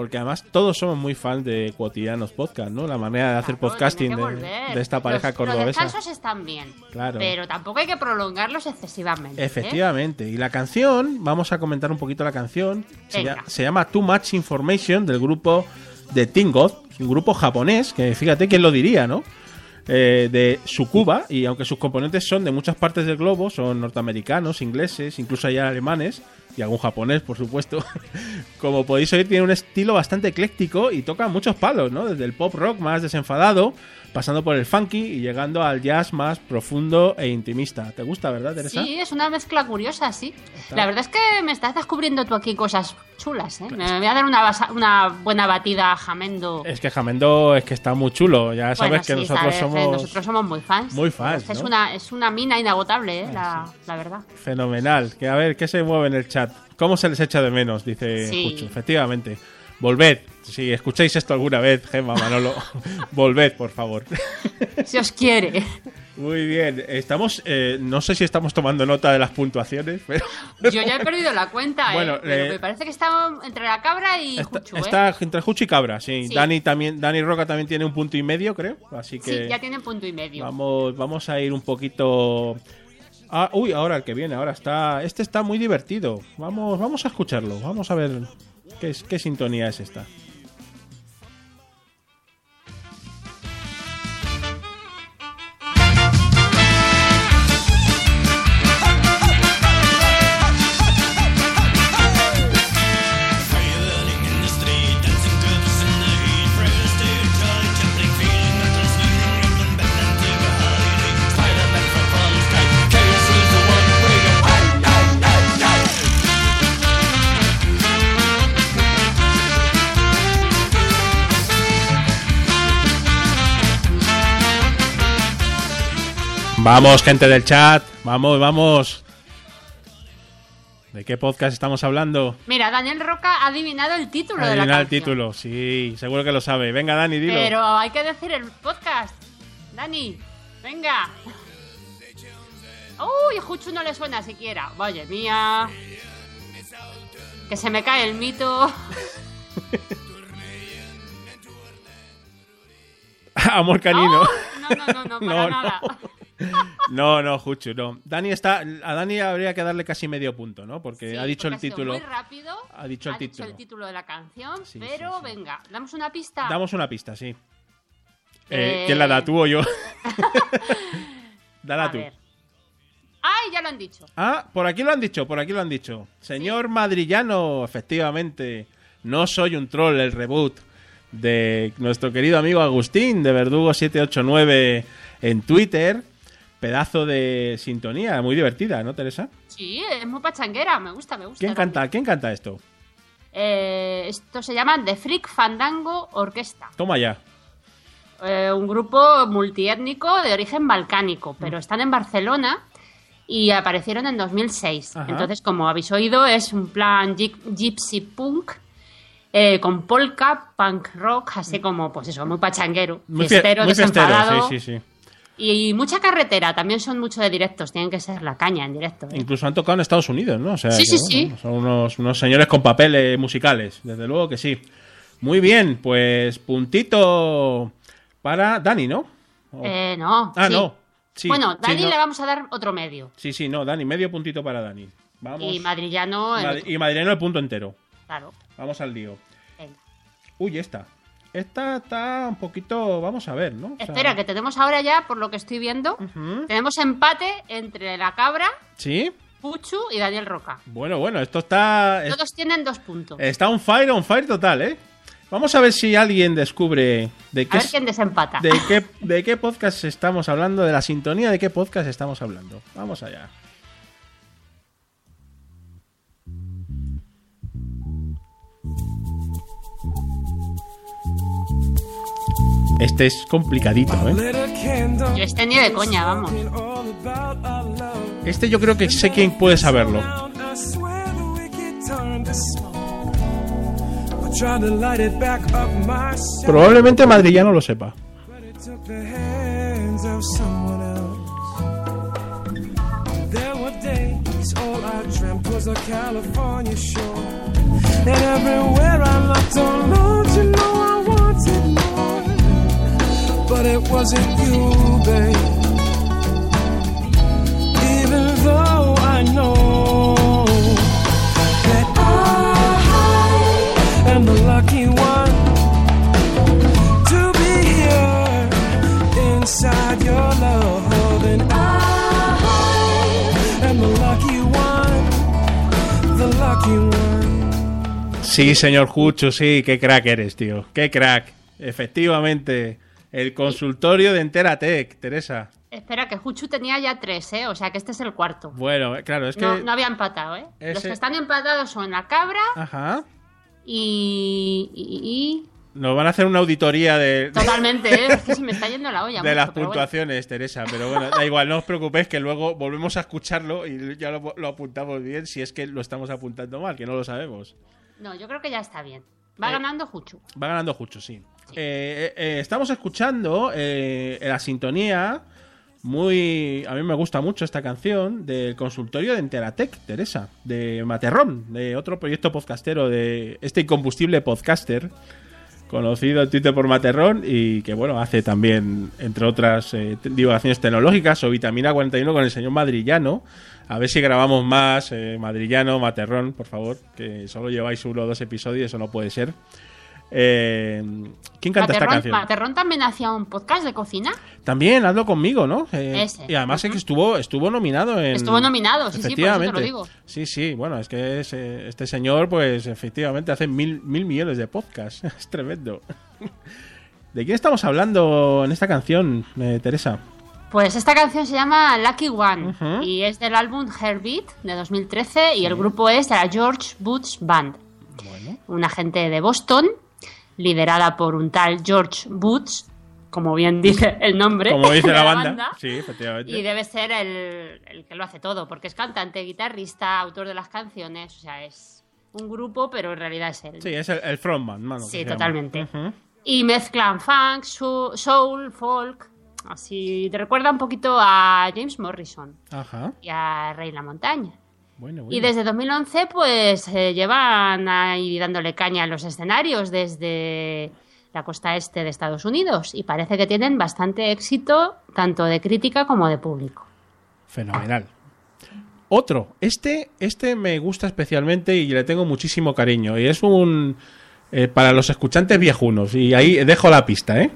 Porque además todos somos muy fans de Cotidianos Podcast, ¿no? La manera de hacer podcasting de, esta pareja los, Los cordobesa. descansos están bien, Claro. pero tampoco hay que prolongarlos excesivamente. ¿eh? Efectivamente. Y la canción, vamos a comentar un poquito la canción. Se, llama Too Much Information del grupo de Tingot, un grupo japonés, que fíjate quién lo diría, ¿no? Eh, de Sukuba, y aunque sus componentes son de muchas partes del globo, son norteamericanos, ingleses, incluso hay alemanes, y algún japonés, por supuesto. [LAUGHS] Como podéis oír, tiene un estilo bastante ecléctico y toca muchos palos, ¿no? Desde el pop rock más desenfadado, pasando por el funky y llegando al jazz más profundo e intimista. ¿Te gusta, verdad, Teresa? Sí, es una mezcla curiosa, sí. La verdad es que me estás descubriendo tú aquí cosas chulas, ¿eh? Me voy a dar una, basa- una buena batida a Jamendo. Es que Jamendo es que está muy chulo. Ya sabes Bueno, que sí, nosotros sabes, somos nosotros somos muy fans. muy fans, Es, ¿no? una, es una mina inagotable, ¿eh? la, la verdad. fenomenal. Que a ver, ¿qué se mueve en el chat? ¿Cómo se les echa de menos? Dice Sí. Juchu. Efectivamente. Volved. Si escucháis esto alguna vez, Gemma, Manolo, [LAUGHS] volved, por favor. Si os quiere. Muy bien. Estamos, eh, no sé si estamos tomando nota de las puntuaciones, pero Yo ya he perdido la cuenta, Bueno, ¿eh? Pero eh, me parece que está entre la cabra y Juchu, ¿eh? está entre Juchu y Cabra, sí. Sí. Dani también, Dani Roca también tiene un punto y medio, creo. Así que Sí, ya tienen punto y medio. Vamos, vamos a ir un poquito. Ah, uy, ahora el que viene, ahora está. Este está muy divertido. Vamos, vamos a escucharlo. Vamos a ver qué, sintonía es esta. Vamos, gente del chat. Vamos, vamos. ¿De qué podcast estamos hablando? Mira, Daniel Roca ha adivinado el título de la el canción. título, sí, seguro que lo sabe. Venga, Dani, dilo. Pero hay que decir el podcast. Dani, venga. Uy, Juchu no le suena siquiera. Vaya mía. Que se me cae el mito. [LAUGHS] Amor canino. No, no, no, no, para [LAUGHS] No, no. nada. No, no, Juchu, no. Dani está. A Dani habría que darle casi medio punto, ¿no? Porque Sí, ha dicho porque el ha sido título. Muy rápido. Ha dicho el ha título. el título de la canción, Sí, pero venga, damos una pista. Damos una pista, sí. Eh, Eh, ¿Quién la da, tú o yo? [LAUGHS] [LAUGHS] Dala A tú. ver. ¡Ay, ya lo han dicho! Ah, por aquí lo han dicho, por aquí lo han dicho. Señor Madrillano, efectivamente. No soy un troll, el reboot de nuestro querido amigo Agustín de Verdugo789 en Twitter. Pedazo de sintonía, muy divertida, ¿no, Teresa? Sí, es muy pachanguera, me gusta, me gusta. ¿Quién canta, ¿quién canta esto? Eh, esto se llama The Freak Fandango Orquesta. Toma ya. Eh, un grupo multiétnico de origen balcánico, pero Mm. están en Barcelona y aparecieron en 2006. Ajá. Entonces, como habéis oído, es un plan gypsy punk eh, con polka, punk rock, así como, pues eso, muy pachanguero, Muy, fie- fiestero, muy fiestero, desenfadado. sí, sí, sí. Y mucha carretera, también son mucho de directos, tienen que ser la caña en directo. ¿eh? Incluso han tocado en Estados Unidos, ¿no? O sea, Sí, que, sí, bueno, Son unos, unos señores con papeles musicales, desde luego que sí. Muy bien, pues puntito para Dani, ¿no? O- Eh, no. Ah, sí. no. Sí, bueno, sí, Dani no. le vamos a dar otro medio. Sí, sí, no, Dani, medio puntito para Dani. Vamos. Y Madrillano, el y Madrileño el punto entero. claro. Vamos al lío. Venga. Uy, esta. Esta está un poquito. Vamos a ver, ¿no? O sea, Espera, que tenemos ahora ya, por lo que estoy viendo, tenemos empate entre la cabra, ¿Sí? Puchu y Daniel Roca. Bueno, bueno, esto está. es- Todos tienen dos puntos. Está on fire, on fire total, ¿eh? Vamos a ver si alguien descubre de A qué, ver es- quién desempata. de qué, de qué podcast estamos hablando, de la sintonía de qué podcast estamos hablando. Vamos allá. Este es complicadito, ¿eh? Yo este ni de coña, vamos. Este yo creo que sé quién puede saberlo. Trying to light it back up myself. Probablemente Madrillano lo sepa. But it wasn't you, babe. Even though I know that I am the lucky one to be here inside your love, and I am the lucky one, the lucky one. Sí, señor Jucho, sí, qué crack eres, tío. Qué crack. Efectivamente, el consultorio de Enteratec, Teresa. Espera, que Juchu tenía ya tres, ¿eh? O sea que este es el cuarto. Bueno, claro, es que. No, no había empatado, ¿eh? Los que están empatados son la cabra Ajá. y... y- Nos van a hacer una auditoría de, [LAUGHS] Totalmente, ¿eh? Es que se me está yendo la olla. de mucho, las bueno. puntuaciones, Teresa. Pero bueno, da igual, no os preocupéis que luego volvemos a escucharlo y ya lo, lo apuntamos bien si es que lo estamos apuntando mal, que no lo sabemos. No, yo creo que ya está bien. Va Eh, ganando Juchu. Va ganando Jucho, sí. Eh, eh, eh, estamos escuchando la sintonía muy... A mí me gusta mucho esta canción del consultorio de Enteratec, Teresa, de Materrón, de otro proyecto podcastero de este incombustible podcaster conocido en Twitter por Materrón y que, bueno, hace también, entre otras eh, divulgaciones tecnológicas o Vitamina 41 con el señor Madrillano. A ver si grabamos más, eh, Madrillano, Materrón, por favor, que solo lleváis uno o dos episodios, eso no puede ser. Eh, ¿Quién canta esta Materrón, canción? Materrón también hacía un podcast de cocina. También, hazlo conmigo, ¿no? Eh, Ese. Y además es que estuvo, estuvo nominado en... Estuvo nominado, sí, sí, por eso te lo Efectivamente. digo. Sí, sí, bueno, es que es, este señor, pues efectivamente hace mil, mil millones de podcasts. [LAUGHS] es tremendo. ¿De quién estamos hablando en esta canción, eh, Teresa? Pues esta canción se llama Lucky One y es del álbum Heartbeat de 2013 y el grupo es de la George Boots Band. Una gente de Boston, liderada por un tal George Boots, como bien dice el nombre. Como [LAUGHS] dice la banda. Sí, efectivamente. Y debe ser el, el que lo hace todo, porque es cantante, guitarrista, autor de las canciones, o sea, es un grupo, pero en realidad es él. Sí, es el, el frontman, mano. Sí, totalmente. Y mezclan funk, soul, folk, así te recuerda un poquito a James Morrison Ajá. y a Rey La Montaña. Bueno, bueno. Y desde 2011 pues eh, llevan ahí dándole caña a los escenarios desde la costa este de Estados Unidos y parece que tienen bastante éxito tanto de crítica como de público. Fenomenal. Otro, este, este me gusta especialmente y le tengo muchísimo cariño. Y es un. eh, para los escuchantes viejunos. Y ahí dejo la pista, ¿eh?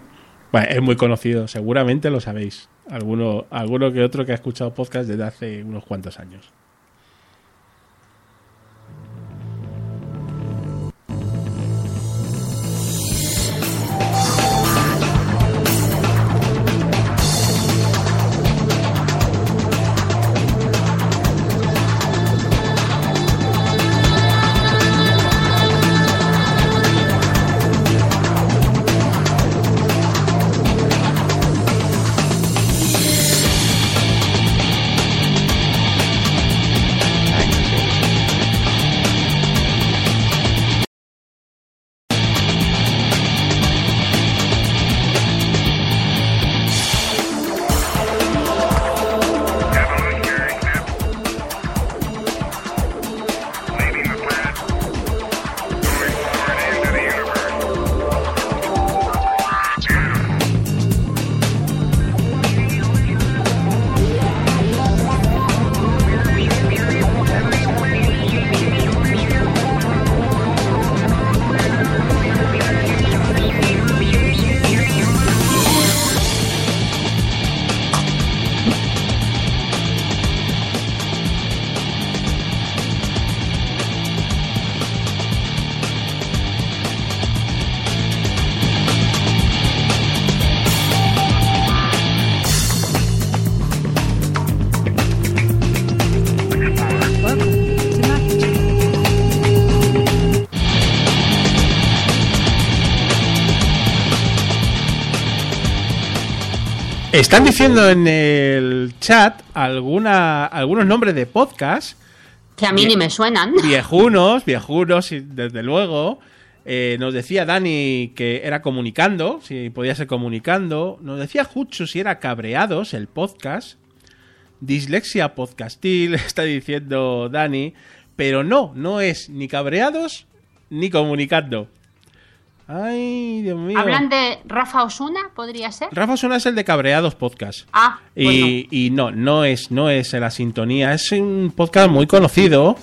Bueno, es muy conocido, seguramente lo sabéis. Alguno, alguno que otro que ha escuchado podcast desde hace unos cuantos años. Están diciendo en el chat alguna, algunos nombres de podcast. Que a mí ni me suenan. [LAUGHS] Viejunos, viejunos, y desde luego. Eh, nos decía Dani que era comunicando, si podía ser comunicando. Nos decía Juchu si era cabreados el podcast. Dislexia podcastil, [LAUGHS] está diciendo Dani. Pero no, no es ni cabreados ni comunicando. Ay, Dios mío. ¿Hablan de Rafa Osuna? ¿Podría ser? Rafa Osuna es el de Cabreados Podcast. Ah, bueno. Y, y no, no es, no es la sintonía. Es un podcast muy conocido.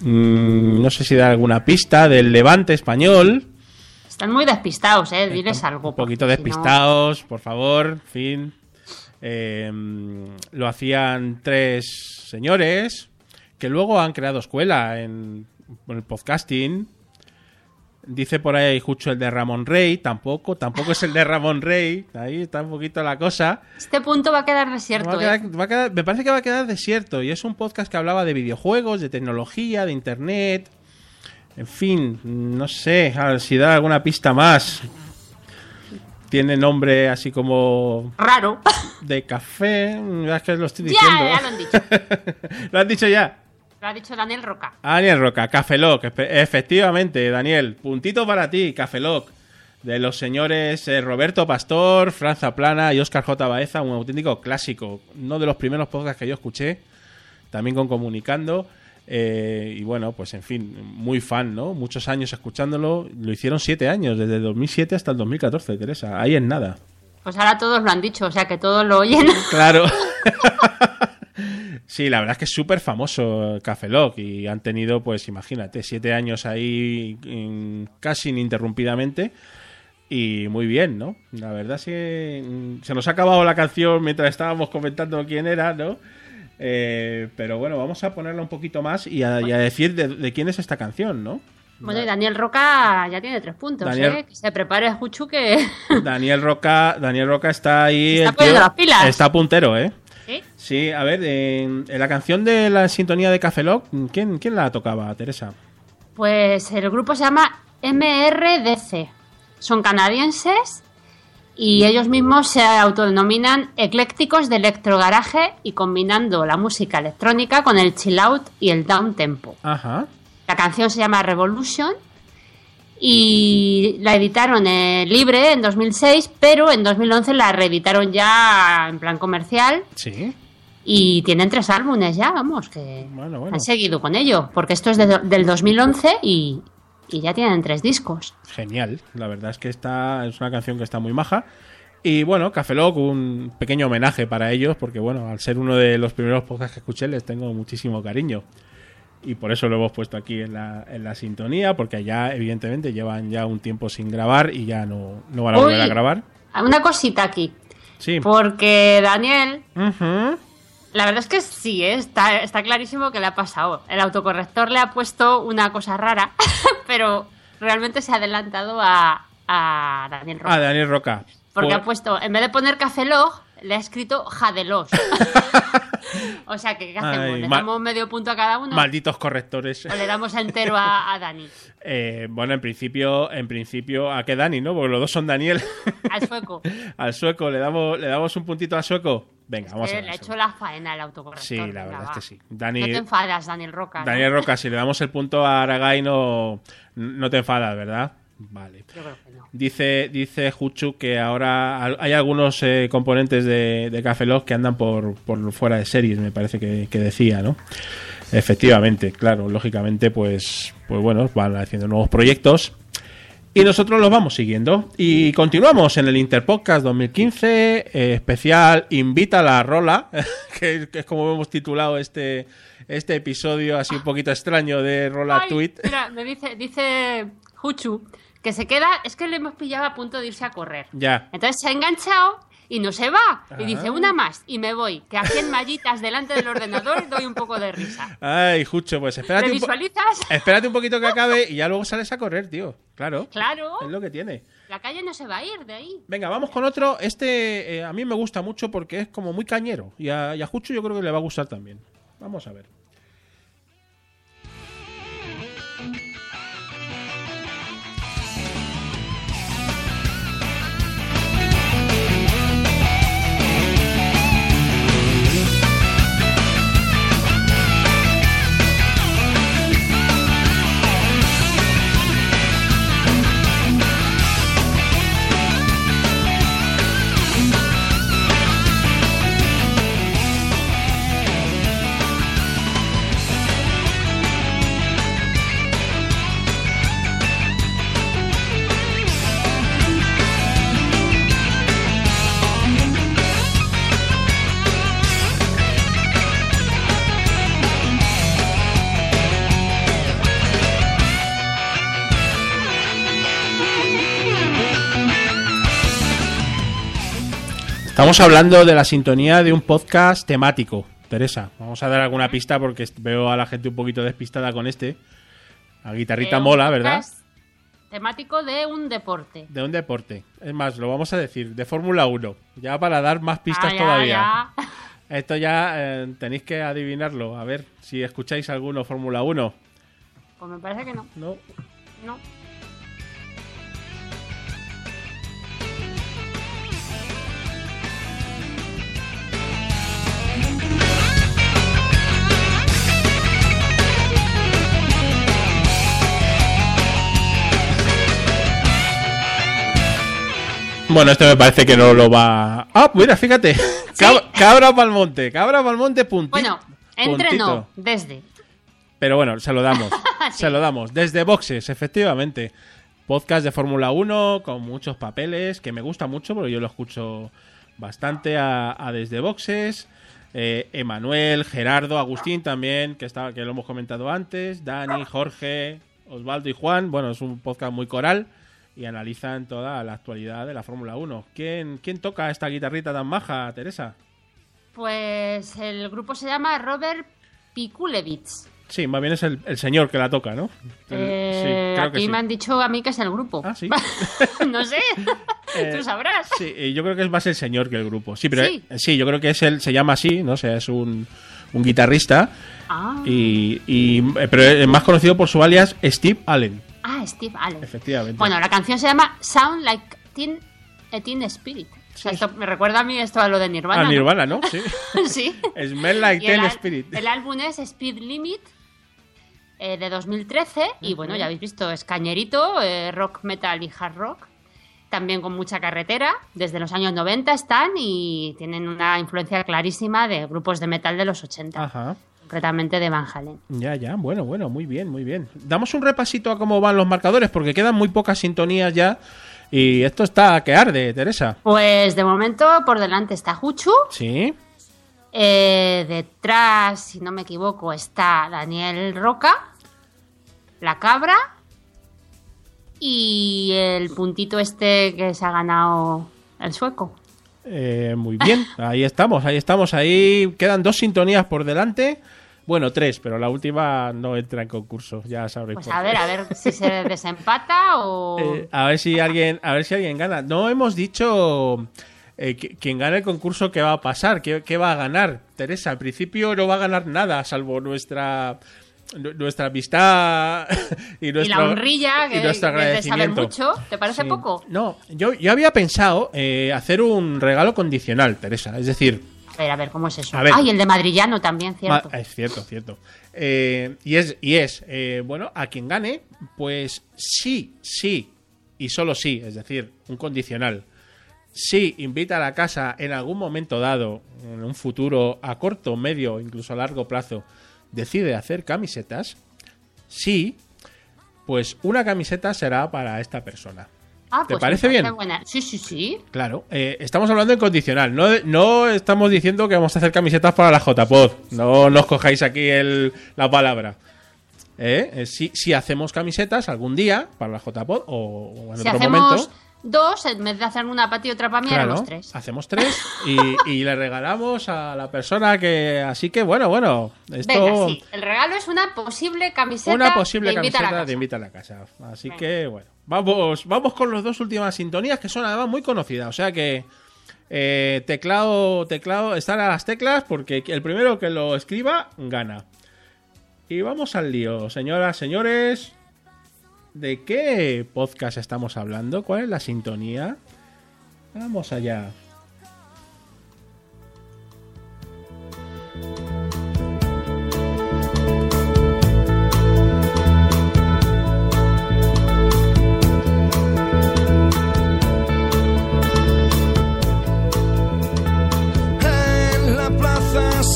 Mm, no sé si da alguna pista del Levante español. Están muy despistados, ¿eh? Diles algo. Un poquito despistados, por favor. En fin. Eh, lo hacían tres señores que luego han creado escuela en, en el podcasting. Dice por ahí Jucho el de Ramón Rey, tampoco, tampoco es el de Ramón Rey, ahí está un poquito la cosa. Este punto va a quedar desierto, Va a quedar- ¿eh? va a quedar- me parece que va a quedar desierto y es un podcast que hablaba de videojuegos, de tecnología, de internet, en fin, no sé, a ver si da alguna pista más. Tiene nombre así como Raro. de café, ya es que lo estoy Ya, diciendo. ya lo han dicho. [LAUGHS] ¿Lo has dicho ya? Lo ha dicho Daniel Roca. Daniel Roca, espe- efectivamente, Daniel, puntito para ti, Café Lock, de los señores eh, Roberto Pastor, Franza Plana y Oscar J. Baeza, un auténtico clásico, uno de los primeros podcasts que yo escuché, también con Comunicando, eh, y bueno, pues en fin, muy fan, ¿no? Muchos años escuchándolo, lo hicieron siete años, desde 2007 hasta el 2014, Teresa, ahí en nada. Pues ahora todos lo han dicho, o sea que todos lo oyen. Claro. [LAUGHS] Sí, la verdad es que es súper famoso Café Lock y han tenido, pues imagínate, siete años ahí casi ininterrumpidamente y muy bien, ¿no? La verdad es que mm, se nos ha acabado la canción mientras estábamos comentando quién era, ¿no? Eh, pero bueno, vamos a ponerla un poquito más y a, y a decir de, de quién es esta canción, ¿no? Bueno, y Daniel Roca ya tiene tres puntos, Daniel- ¿eh? Que se prepare Juchu que... Daniel Roca, Daniel Roca está ahí. Está poniendo las pilas. Está puntero, ¿eh? ¿Sí? A ver, en, en la canción de la sintonía de Café Lock, ¿quién, quién la tocaba, Teresa? Pues el grupo se llama MRDC. Son canadienses Y ellos mismos se autodenominan eclécticos de electrogaraje y combinando la música electrónica con el chill out y el down tempo. Ajá. La canción se llama Revolution y la editaron eh, libre en 2006, pero en 2011 la reeditaron ya en plan comercial Sí. Y tienen tres álbumes ya, vamos, que Bueno, bueno. han seguido con ello, porque esto es de- del 2011 y, y ya tienen tres discos. Genial. La verdad es que esta es una canción que está muy maja. Y bueno, Café Lock, un pequeño homenaje para ellos, porque bueno, al ser uno de los primeros podcasts que escuché, les tengo muchísimo cariño. Y por eso lo hemos puesto aquí en la, en la sintonía, porque ya, evidentemente, llevan ya un tiempo sin grabar y ya no, no van a volver Uy. a grabar. Una cosita aquí, Sí. porque Daniel. La verdad es que sí, ¿eh? está, está clarísimo que le ha pasado. El autocorrector le ha puesto una cosa rara, [LAUGHS] pero realmente se ha adelantado a, a Daniel Roca. Ah, Daniel Roca. Porque Pues- ha puesto, en vez de poner Café Log, le ha escrito Jadelos. [LAUGHS] [LAUGHS] o sea, que ¿qué hacemos? Ay, ¿Le damos medio punto a cada uno? Malditos correctores. ¿O le damos entero a, a Dani? [LAUGHS] Eh, bueno, en principio, en principio, ¿a qué Dani, no? Porque los dos son Daniel. [LAUGHS] Al sueco. al sueco, ¿le damos, ¿le damos un puntito al sueco? Venga, vamos Que a le ha ver. hecho la faena el autocorrector. Sí, la verdad es que sí. Dani, No te enfadas, Daniel Roca. ¿no? Daniel Roca, si le damos el punto a Aragay, no, no te enfadas, ¿verdad? Vale. Yo creo. Dice, dice Juchu que ahora hay algunos eh, componentes de, de Café Lock que andan por, por fuera de series, me parece que, que decía, ¿no? Efectivamente, claro, lógicamente, pues, pues bueno, van haciendo nuevos proyectos y nosotros los vamos siguiendo. Y continuamos en el Interpodcast 2015, eh, especial Invita a la Rola, [LAUGHS] que, que es como hemos titulado este, este episodio así un poquito extraño de Rola Ay, Tweet. Mira, me dice, dice Juchu que se queda, es que le hemos pillado a punto de irse a correr. Ya. Entonces se ha enganchado y no se va. Y Ah. dice, una más y me voy. Que aquí en mallitas delante del ordenador doy un poco de risa. Ay, Jucho, pues espérate ¿Me un, visualizas? espérate un poquito que acabe y ya luego sales a correr, tío. Claro. Claro. Es lo que tiene. La calle no se va a ir de ahí. Venga, vamos con otro. Este eh, a mí me gusta mucho porque es como muy cañero. Y a, y a Jucho yo creo que le va a gustar también. Vamos a ver. Estamos hablando de la sintonía de un podcast temático. Teresa, vamos a dar alguna pista porque veo a la gente un poquito despistada con este. La guitarrita Eh, mola, ¿verdad? Temático de un deporte. De un deporte. Es más, lo vamos a decir, de Fórmula 1. Ya para dar más pistas Ah, ya, todavía. ya. Esto ya eh, tenéis que adivinarlo. A ver si escucháis alguno Fórmula 1. Pues me parece que no. No. No. Bueno, este me parece que no lo va. Ah, mira, fíjate. [LAUGHS] Cab- cabra pa'l monte. Cabra pa'l monte, puntito. Bueno, entre puntito. no, desde. Pero bueno, se lo damos. [LAUGHS] Sí. Se lo damos. Desde Boxes, efectivamente. Podcast de Fórmula 1 con muchos papeles, que me gusta mucho porque yo lo escucho bastante a, a Desde Boxes. Eh, Emanuel, Gerardo, Agustín también, que, estaba, que lo hemos comentado antes. Dani, Jorge, Osvaldo y Juan. Bueno, es un podcast muy coral y analizan toda la actualidad de la Fórmula 1. ¿Quién, ¿Quién toca esta guitarrita tan maja, Teresa? Pues el grupo se llama Robert Pikulevich. Sí, más bien es el, el señor que la toca, ¿no? El- Eh, sí, creo que aquí sí. me han dicho a mí que es el grupo. Ah, sí. [LAUGHS] no sé. [LAUGHS] Eh, Tú sabrás. Sí, yo creo que es más el señor que el grupo. Sí, pero Sí. eh, sí, yo creo que es el, se llama así, ¿no? O sea, es un, un guitarrista. Ah. Y, y- pero es más conocido por su alias Steve Allen, Steve Allen. efectivamente. Bueno, la canción se llama Sound Like Teen Etin Spirit. O sea, esto me recuerda a mí esto a lo de Nirvana. ¿no? Nirvana, ¿no? [LAUGHS] Sí. sí. Smell like Teen Spirit. El álbum es Speed Limit eh, de 2013 y bueno, ya habéis visto, es cañerito, eh, rock metal y hard rock. También con mucha carretera, desde los años 90 están y tienen una influencia clarísima de grupos de metal de los 80, Ajá. Concretamente de Van Halen. Ya, ya, bueno, bueno, muy bien, muy bien. Damos un repasito a cómo van los marcadores, porque quedan muy pocas sintonías ya. Y esto está que arde, Teresa. Pues de momento por delante está Juchu, Sí. eh, detrás, si no me equivoco, está Daniel Roca, La Cabra y el puntito este que se ha ganado el sueco. Eh, muy bien, [LAUGHS] ahí estamos, ahí estamos. Ahí quedan dos sintonías por delante. Bueno, tres, pero la última no entra en concurso, ya sabréis. Pues a ver, a ver si se [LAUGHS] desempata o... Eh, a ver si alguien, a ver si alguien gana. No hemos dicho eh, qui- quien gane el concurso qué va a pasar, qué, qué va a ganar. Teresa, al principio no va a ganar nada, salvo nuestra nu- nuestra amistad [LAUGHS] y y nuestro la honrilla, y que, nuestro que es de saber agradecimiento. mucho, ¿te parece Sí. poco? No, yo, yo había pensado eh, hacer un regalo condicional, Teresa. Es decir, A ver, a ver, ¿cómo es eso? A ver. Ay, el de Madrillano también, cierto. Es cierto, cierto. Eh, y es, y es eh, bueno, a quien gane, pues sí, sí, y solo sí, es decir, un condicional. Si invita a la casa en algún momento dado, en un futuro a corto, medio, incluso a largo plazo, decide hacer camisetas, sí, pues una camiseta será para esta persona. Ah, ¿te pues parece bien? buena. Sí, sí, sí. Claro, eh, estamos hablando en condicional. No, no estamos diciendo que vamos a hacer camisetas para la JPod. No nos cojáis aquí el- la palabra. Eh, eh, si, si hacemos camisetas algún día para la JPod o, o en Si otro hacemos momento. Dos, en vez de hacer una para ti y otra para mí, Claro, haremos tres. hacemos tres y, y le regalamos a la persona que. Así que bueno, bueno. Esto. Venga, sí. El regalo es una posible camiseta Una posible de invita a la camiseta de invita a la casa. Así que, bueno, vamos, vamos con las dos últimas sintonías que son además muy conocidas. O sea que eh, teclado, teclado, están a las teclas porque el primero que lo escriba gana. Y vamos al lío, señoras, señores. ¿De qué podcast estamos hablando? ¿Cuál es la sintonía? Vamos allá.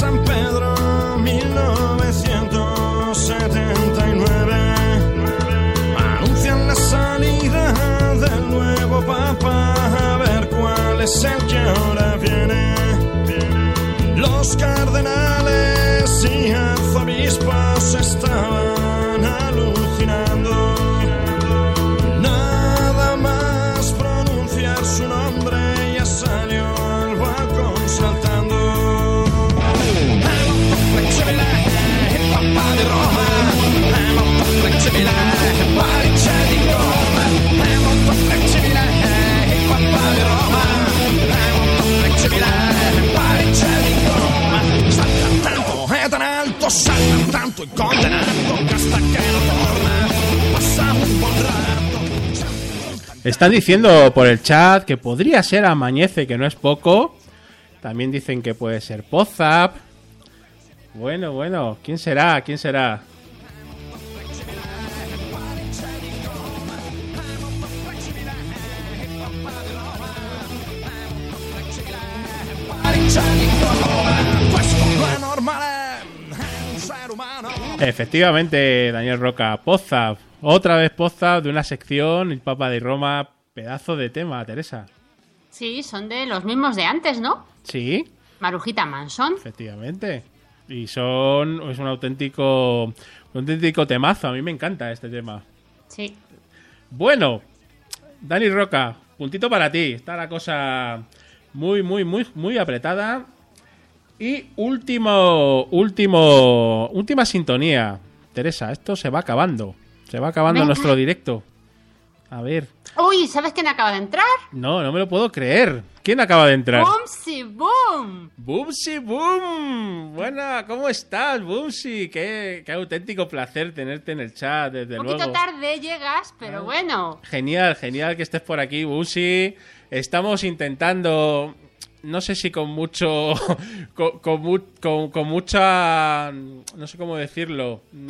En papa. A ver cuál es el que ahora viene. Los cardenales y arzobispos estaban alucinando. Nada más pronunciar su nombre ya salió al balcón saltando. Tanto hasta que no torna, un rato. Están diciendo por el chat que podría ser Amañece, que no es poco. También dicen que puede ser Pozap. Bueno, bueno, ¿quién será? ¿Quién será? Efectivamente, Daniel Roca, Pozap. Otra vez Pozap de una sección, el Papa de Roma, pedazo de tema, Teresa. Sí, son de los mismos de antes, ¿no? Sí, Marujita Manson. efectivamente. Y son, es un auténtico, un auténtico temazo. A mí me encanta este tema. Sí. Bueno, Dani Roca, puntito para ti. Está la cosa muy, muy, muy, muy apretada. Y último, último, última sintonía. Teresa, esto se va acabando. Se va acabando Venga. nuestro directo. A ver, Uy, ¿sabes quién acaba de entrar? no, no me lo puedo creer. ¿Quién acaba de entrar? ¡Boomsy boom! Bumsy Boom. Buena, ¿cómo estás, Bumsy? Qué, qué auténtico placer tenerte en el chat, desde Un poquito luego. tarde llegas, pero bueno. Genial, genial que estés por aquí, Bumsy. Estamos intentando, no sé si con mucho, [LAUGHS] con, con con- con mucha, no sé cómo decirlo. mm,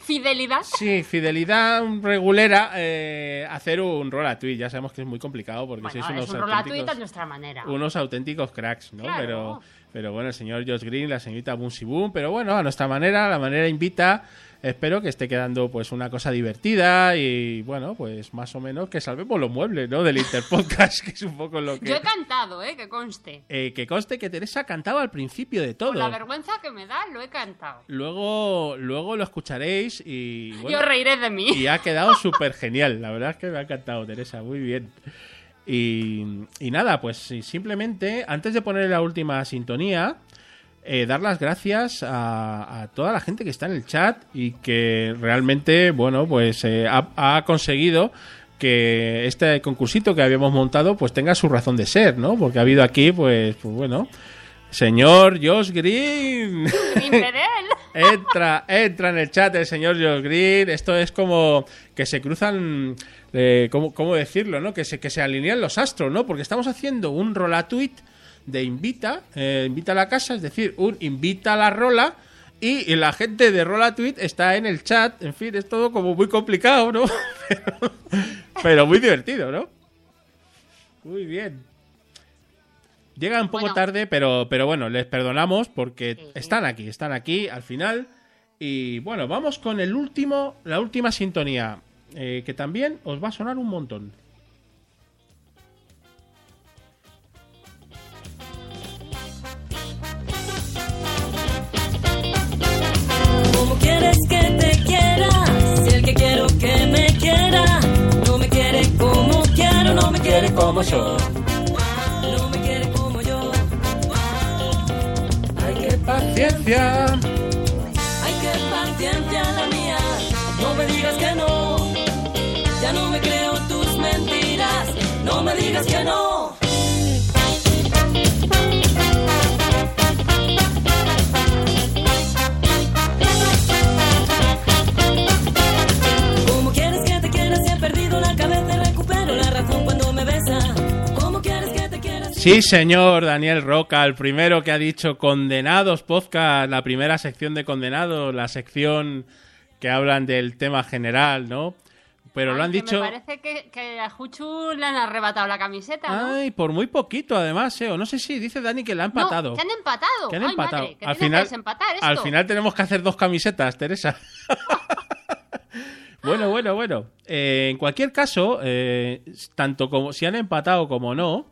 Fidelidad. Sí, fidelidad regulera, eh, hacer un roll a tweet. Ya sabemos que es muy complicado porque Bueno, sois unos es un rola auténticos- a nuestra manera. unos auténticos cracks, ¿no? Claro. Pero, pero bueno, el señor Josh Green, la señorita Boomsy Boom, pero bueno, a nuestra manera, la manera invita, espero que esté quedando pues una cosa divertida y bueno, pues más o menos que salvemos los muebles, ¿no? Del Interpodcast, [LAUGHS] que es un poco lo que... Yo he cantado, ¿eh? Que conste. Eh, que conste que Teresa cantaba al principio de todo. Con la vergüenza que me da, lo he cantado. Luego, luego lo escucharéis y... bueno, Yo reiré de mí. y ha quedado súper genial. La verdad es que me ha encantado, Teresa. Muy bien. Y, y nada, pues simplemente, antes de poner la última sintonía, eh, dar las gracias a, a toda la gente que está en el chat y que realmente, bueno, pues eh, ha, ha conseguido que este concursito que habíamos montado pues tenga su razón de ser, ¿no? Porque ha habido aquí, pues, pues bueno, señor Josh Green. [LAUGHS] entra, entra en el chat el señor Josh Green. Esto es como que se cruzan, eh, ¿cómo, cómo decirlo, no? Que se, que se alinean los astros, ¿no? Porque estamos haciendo un rolatweet de invita, eh, invita a la casa, es decir, un invita a la rola. Y, la gente de Rolatweet está en el chat. En fin, es todo como muy complicado, ¿no? [LAUGHS] pero, pero muy divertido, ¿no? Muy bien. Llega un poco tarde, pero, pero bueno, les perdonamos porque están aquí, están aquí al final. Y bueno, vamos con el último, la última sintonía, eh, que también os va a sonar un montón. Que que me quiera no me quiere como quiero, no me quiere como yo. No me quiere como yo. Ay, qué paciencia. Ay, qué paciencia la mía. No me digas que no. Ya no me creo tus mentiras. No me digas que no. Sí, señor Daniel Roca, el primero que ha dicho Condenados Podcast, la primera sección de Condenados, la sección que hablan del tema general, ¿no? Pero lo han dicho... Me parece que, que a Juchu le han arrebatado la camiseta, ¿no? Ay, por muy poquito, además, ¿eh? O no sé si dice Dani que la ha empatado. No, que han empatado. Que han Ay, empatado. madre, que al que final, al final tenemos que hacer dos camisetas, Teresa. [LAUGHS] bueno, bueno, bueno. Eh, en cualquier caso, eh, tanto como si han empatado como no,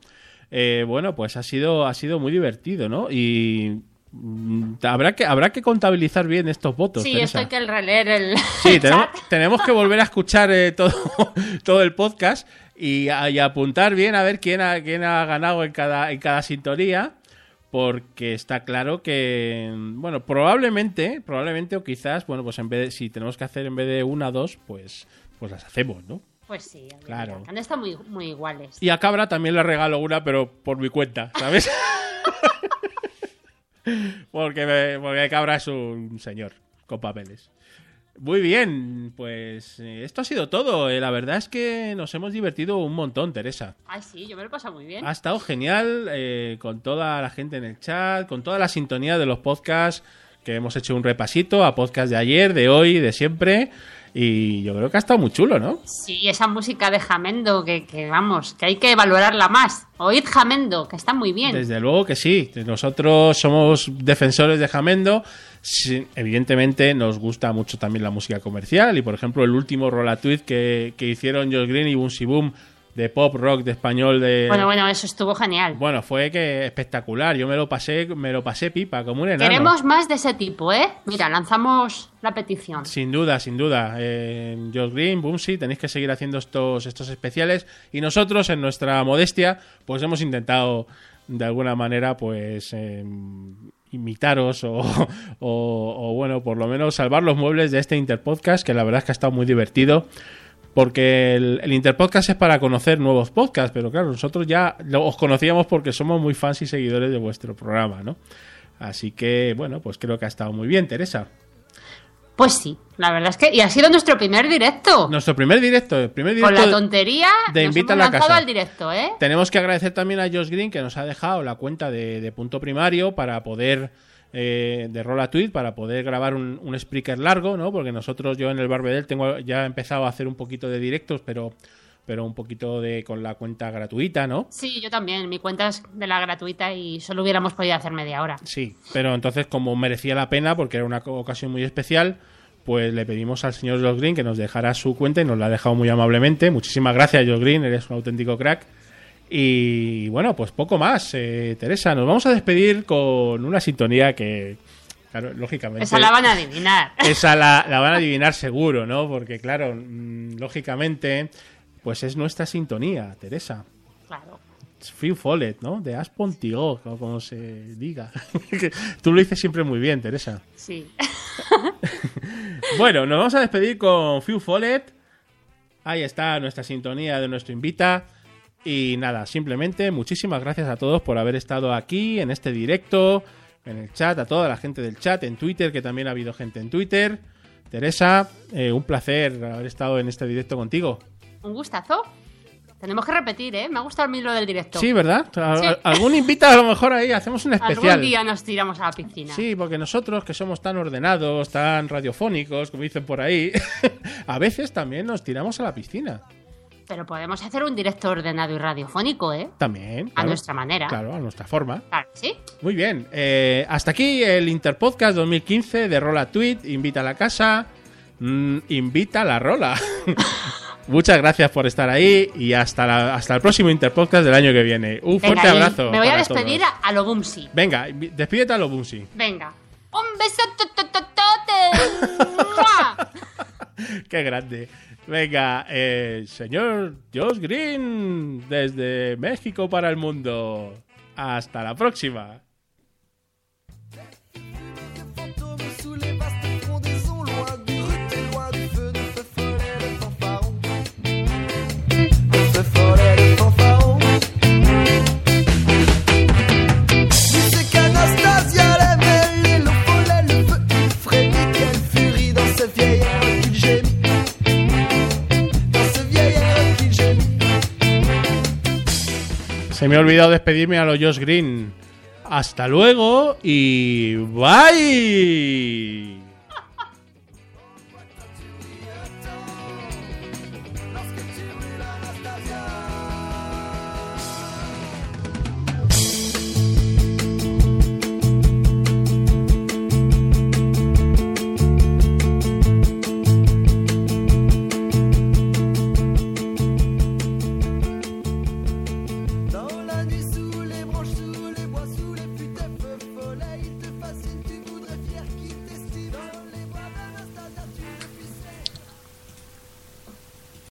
eh, bueno, pues ha sido, ha sido muy divertido, ¿no? Y mm, habrá que, habrá que contabilizar bien estos votos. Sí, Teresa. esto hay que releer el. Sí, [LAUGHS] tenemos, tenemos que volver a escuchar eh, todo, [LAUGHS] todo el podcast y, y apuntar bien a ver quién ha, quién ha ganado en cada, en cada sintonía. Porque está claro que, bueno, probablemente, probablemente o quizás, bueno, pues en vez de, si tenemos que hacer en vez de una dos, pues, pues las hacemos, ¿no? Pues sí, a Claro. han estado muy, muy iguales. Y a Cabra también le regalo una, pero por mi cuenta, ¿sabes? [LAUGHS] porque, me- porque Cabra es un señor con papeles. Muy bien, pues eh, esto ha sido todo. Eh, la verdad es que nos hemos divertido un montón, Teresa. Ay, sí, yo me lo he pasado muy bien. Ha estado genial eh, con toda la gente en el chat, con toda la sintonía de los podcasts, que hemos hecho un repasito a podcast de ayer, de hoy, de siempre. Y yo creo que ha estado muy chulo, ¿no? Sí, esa música de Jamendo, que, que vamos, que hay que valorarla más. Oíd Jamendo, que está muy bien. Desde luego que sí. Nosotros somos defensores de Jamendo. Sí, evidentemente nos gusta mucho también la música comercial. Y por ejemplo, el último Rolatweet que, que hicieron Josh Green y Boomsy Boom de pop rock de español de. Bueno, bueno, eso estuvo genial. Bueno, fue que espectacular. Yo me lo pasé, me lo pasé pipa, como un enano. Queremos más de ese tipo, ¿eh? Mira, lanzamos la petición. Sin duda, sin duda. Eh, Josh Green, Boomsy, tenéis que seguir haciendo estos, estos especiales. Y nosotros, en nuestra modestia, pues hemos intentado, de alguna manera, pues eh, imitaros o, [LAUGHS] o- o, bueno, por lo menos salvar los muebles de este Interpodcast, que la verdad es que ha estado muy divertido. Porque el, el Interpodcast es para conocer nuevos podcasts, pero claro, nosotros ya os conocíamos porque somos muy fans y seguidores de vuestro programa, ¿no? Así que, bueno, pues creo que ha estado muy bien, Teresa. Pues sí, la verdad es que. Y ha sido nuestro primer directo. Nuestro primer directo, el primer Con directo la tontería de nos Invita a hemos la Casa. al directo, ¿eh? Tenemos que agradecer también a Josh Green que nos ha dejado la cuenta de, de punto primario para poder eh, de Rola Tweet para poder grabar un, un speaker largo, ¿no? Porque nosotros, yo en el Barbedel tengo ya he empezado a hacer un poquito de directos, pero pero un poquito de con la cuenta gratuita, ¿no? Sí, yo también. Mi cuenta es de la gratuita y solo hubiéramos podido hacer media hora. Sí, pero entonces como merecía la pena porque era una ocasión muy especial, pues le pedimos al señor Josh Green que nos dejara su cuenta y nos la ha dejado muy amablemente. Muchísimas gracias, Josh Green, eres un auténtico crack. Y bueno, pues poco más, eh, Teresa. Nos vamos a despedir con una sintonía que, claro, lógicamente. Esa la van a adivinar. Esa la, la van a adivinar seguro, ¿no? Porque, claro, mm, lógicamente, pues es nuestra sintonía, Teresa. Claro. Phil Follett, ¿no? De As Pontigo, o como se diga. [LAUGHS] Tú lo dices siempre muy bien, Teresa. Sí. [LAUGHS] Bueno, nos vamos a despedir con Phil Follett. Ahí está nuestra sintonía de nuestro invita. Y nada, simplemente muchísimas gracias a todos por haber estado aquí en este directo, en el chat, a toda la gente del chat, en Twitter, que también ha habido gente en Twitter. Teresa, eh, un placer haber estado en este directo contigo. Un gustazo. Tenemos que repetir, ¿eh? Me ha gustado a mí lo del directo. Sí, ¿verdad? Sí. Algún invita a lo mejor ahí, hacemos un especial. Algún día nos tiramos a la piscina. Sí, porque nosotros que somos tan ordenados, tan radiofónicos, como dicen por ahí, [LAUGHS] a veces también nos tiramos a la piscina. Pero podemos hacer un directo ordenado y radiofónico, ¿eh? También. A nuestra manera. Claro, a nuestra forma. Claro, sí. Muy bien. eh, hasta aquí el Interpodcast 2015 de Rola Tweet. Invita a la casa. mm, invita a la Rola. [LAUGHS] Muchas gracias por estar ahí y hasta, la- hasta el próximo Interpodcast del año que viene. Un Venga, fuerte abrazo. Me voy a despedir todos. a, lo Bumsi. Venga, despídete a lo Bumsi. Venga. Un beso. [LAUGHS] Qué grande. Venga, eh, señor Josh Green, desde México para el mundo. Hasta la próxima. Se me ha olvidado despedirme a los Josh Green. Hasta luego y bye.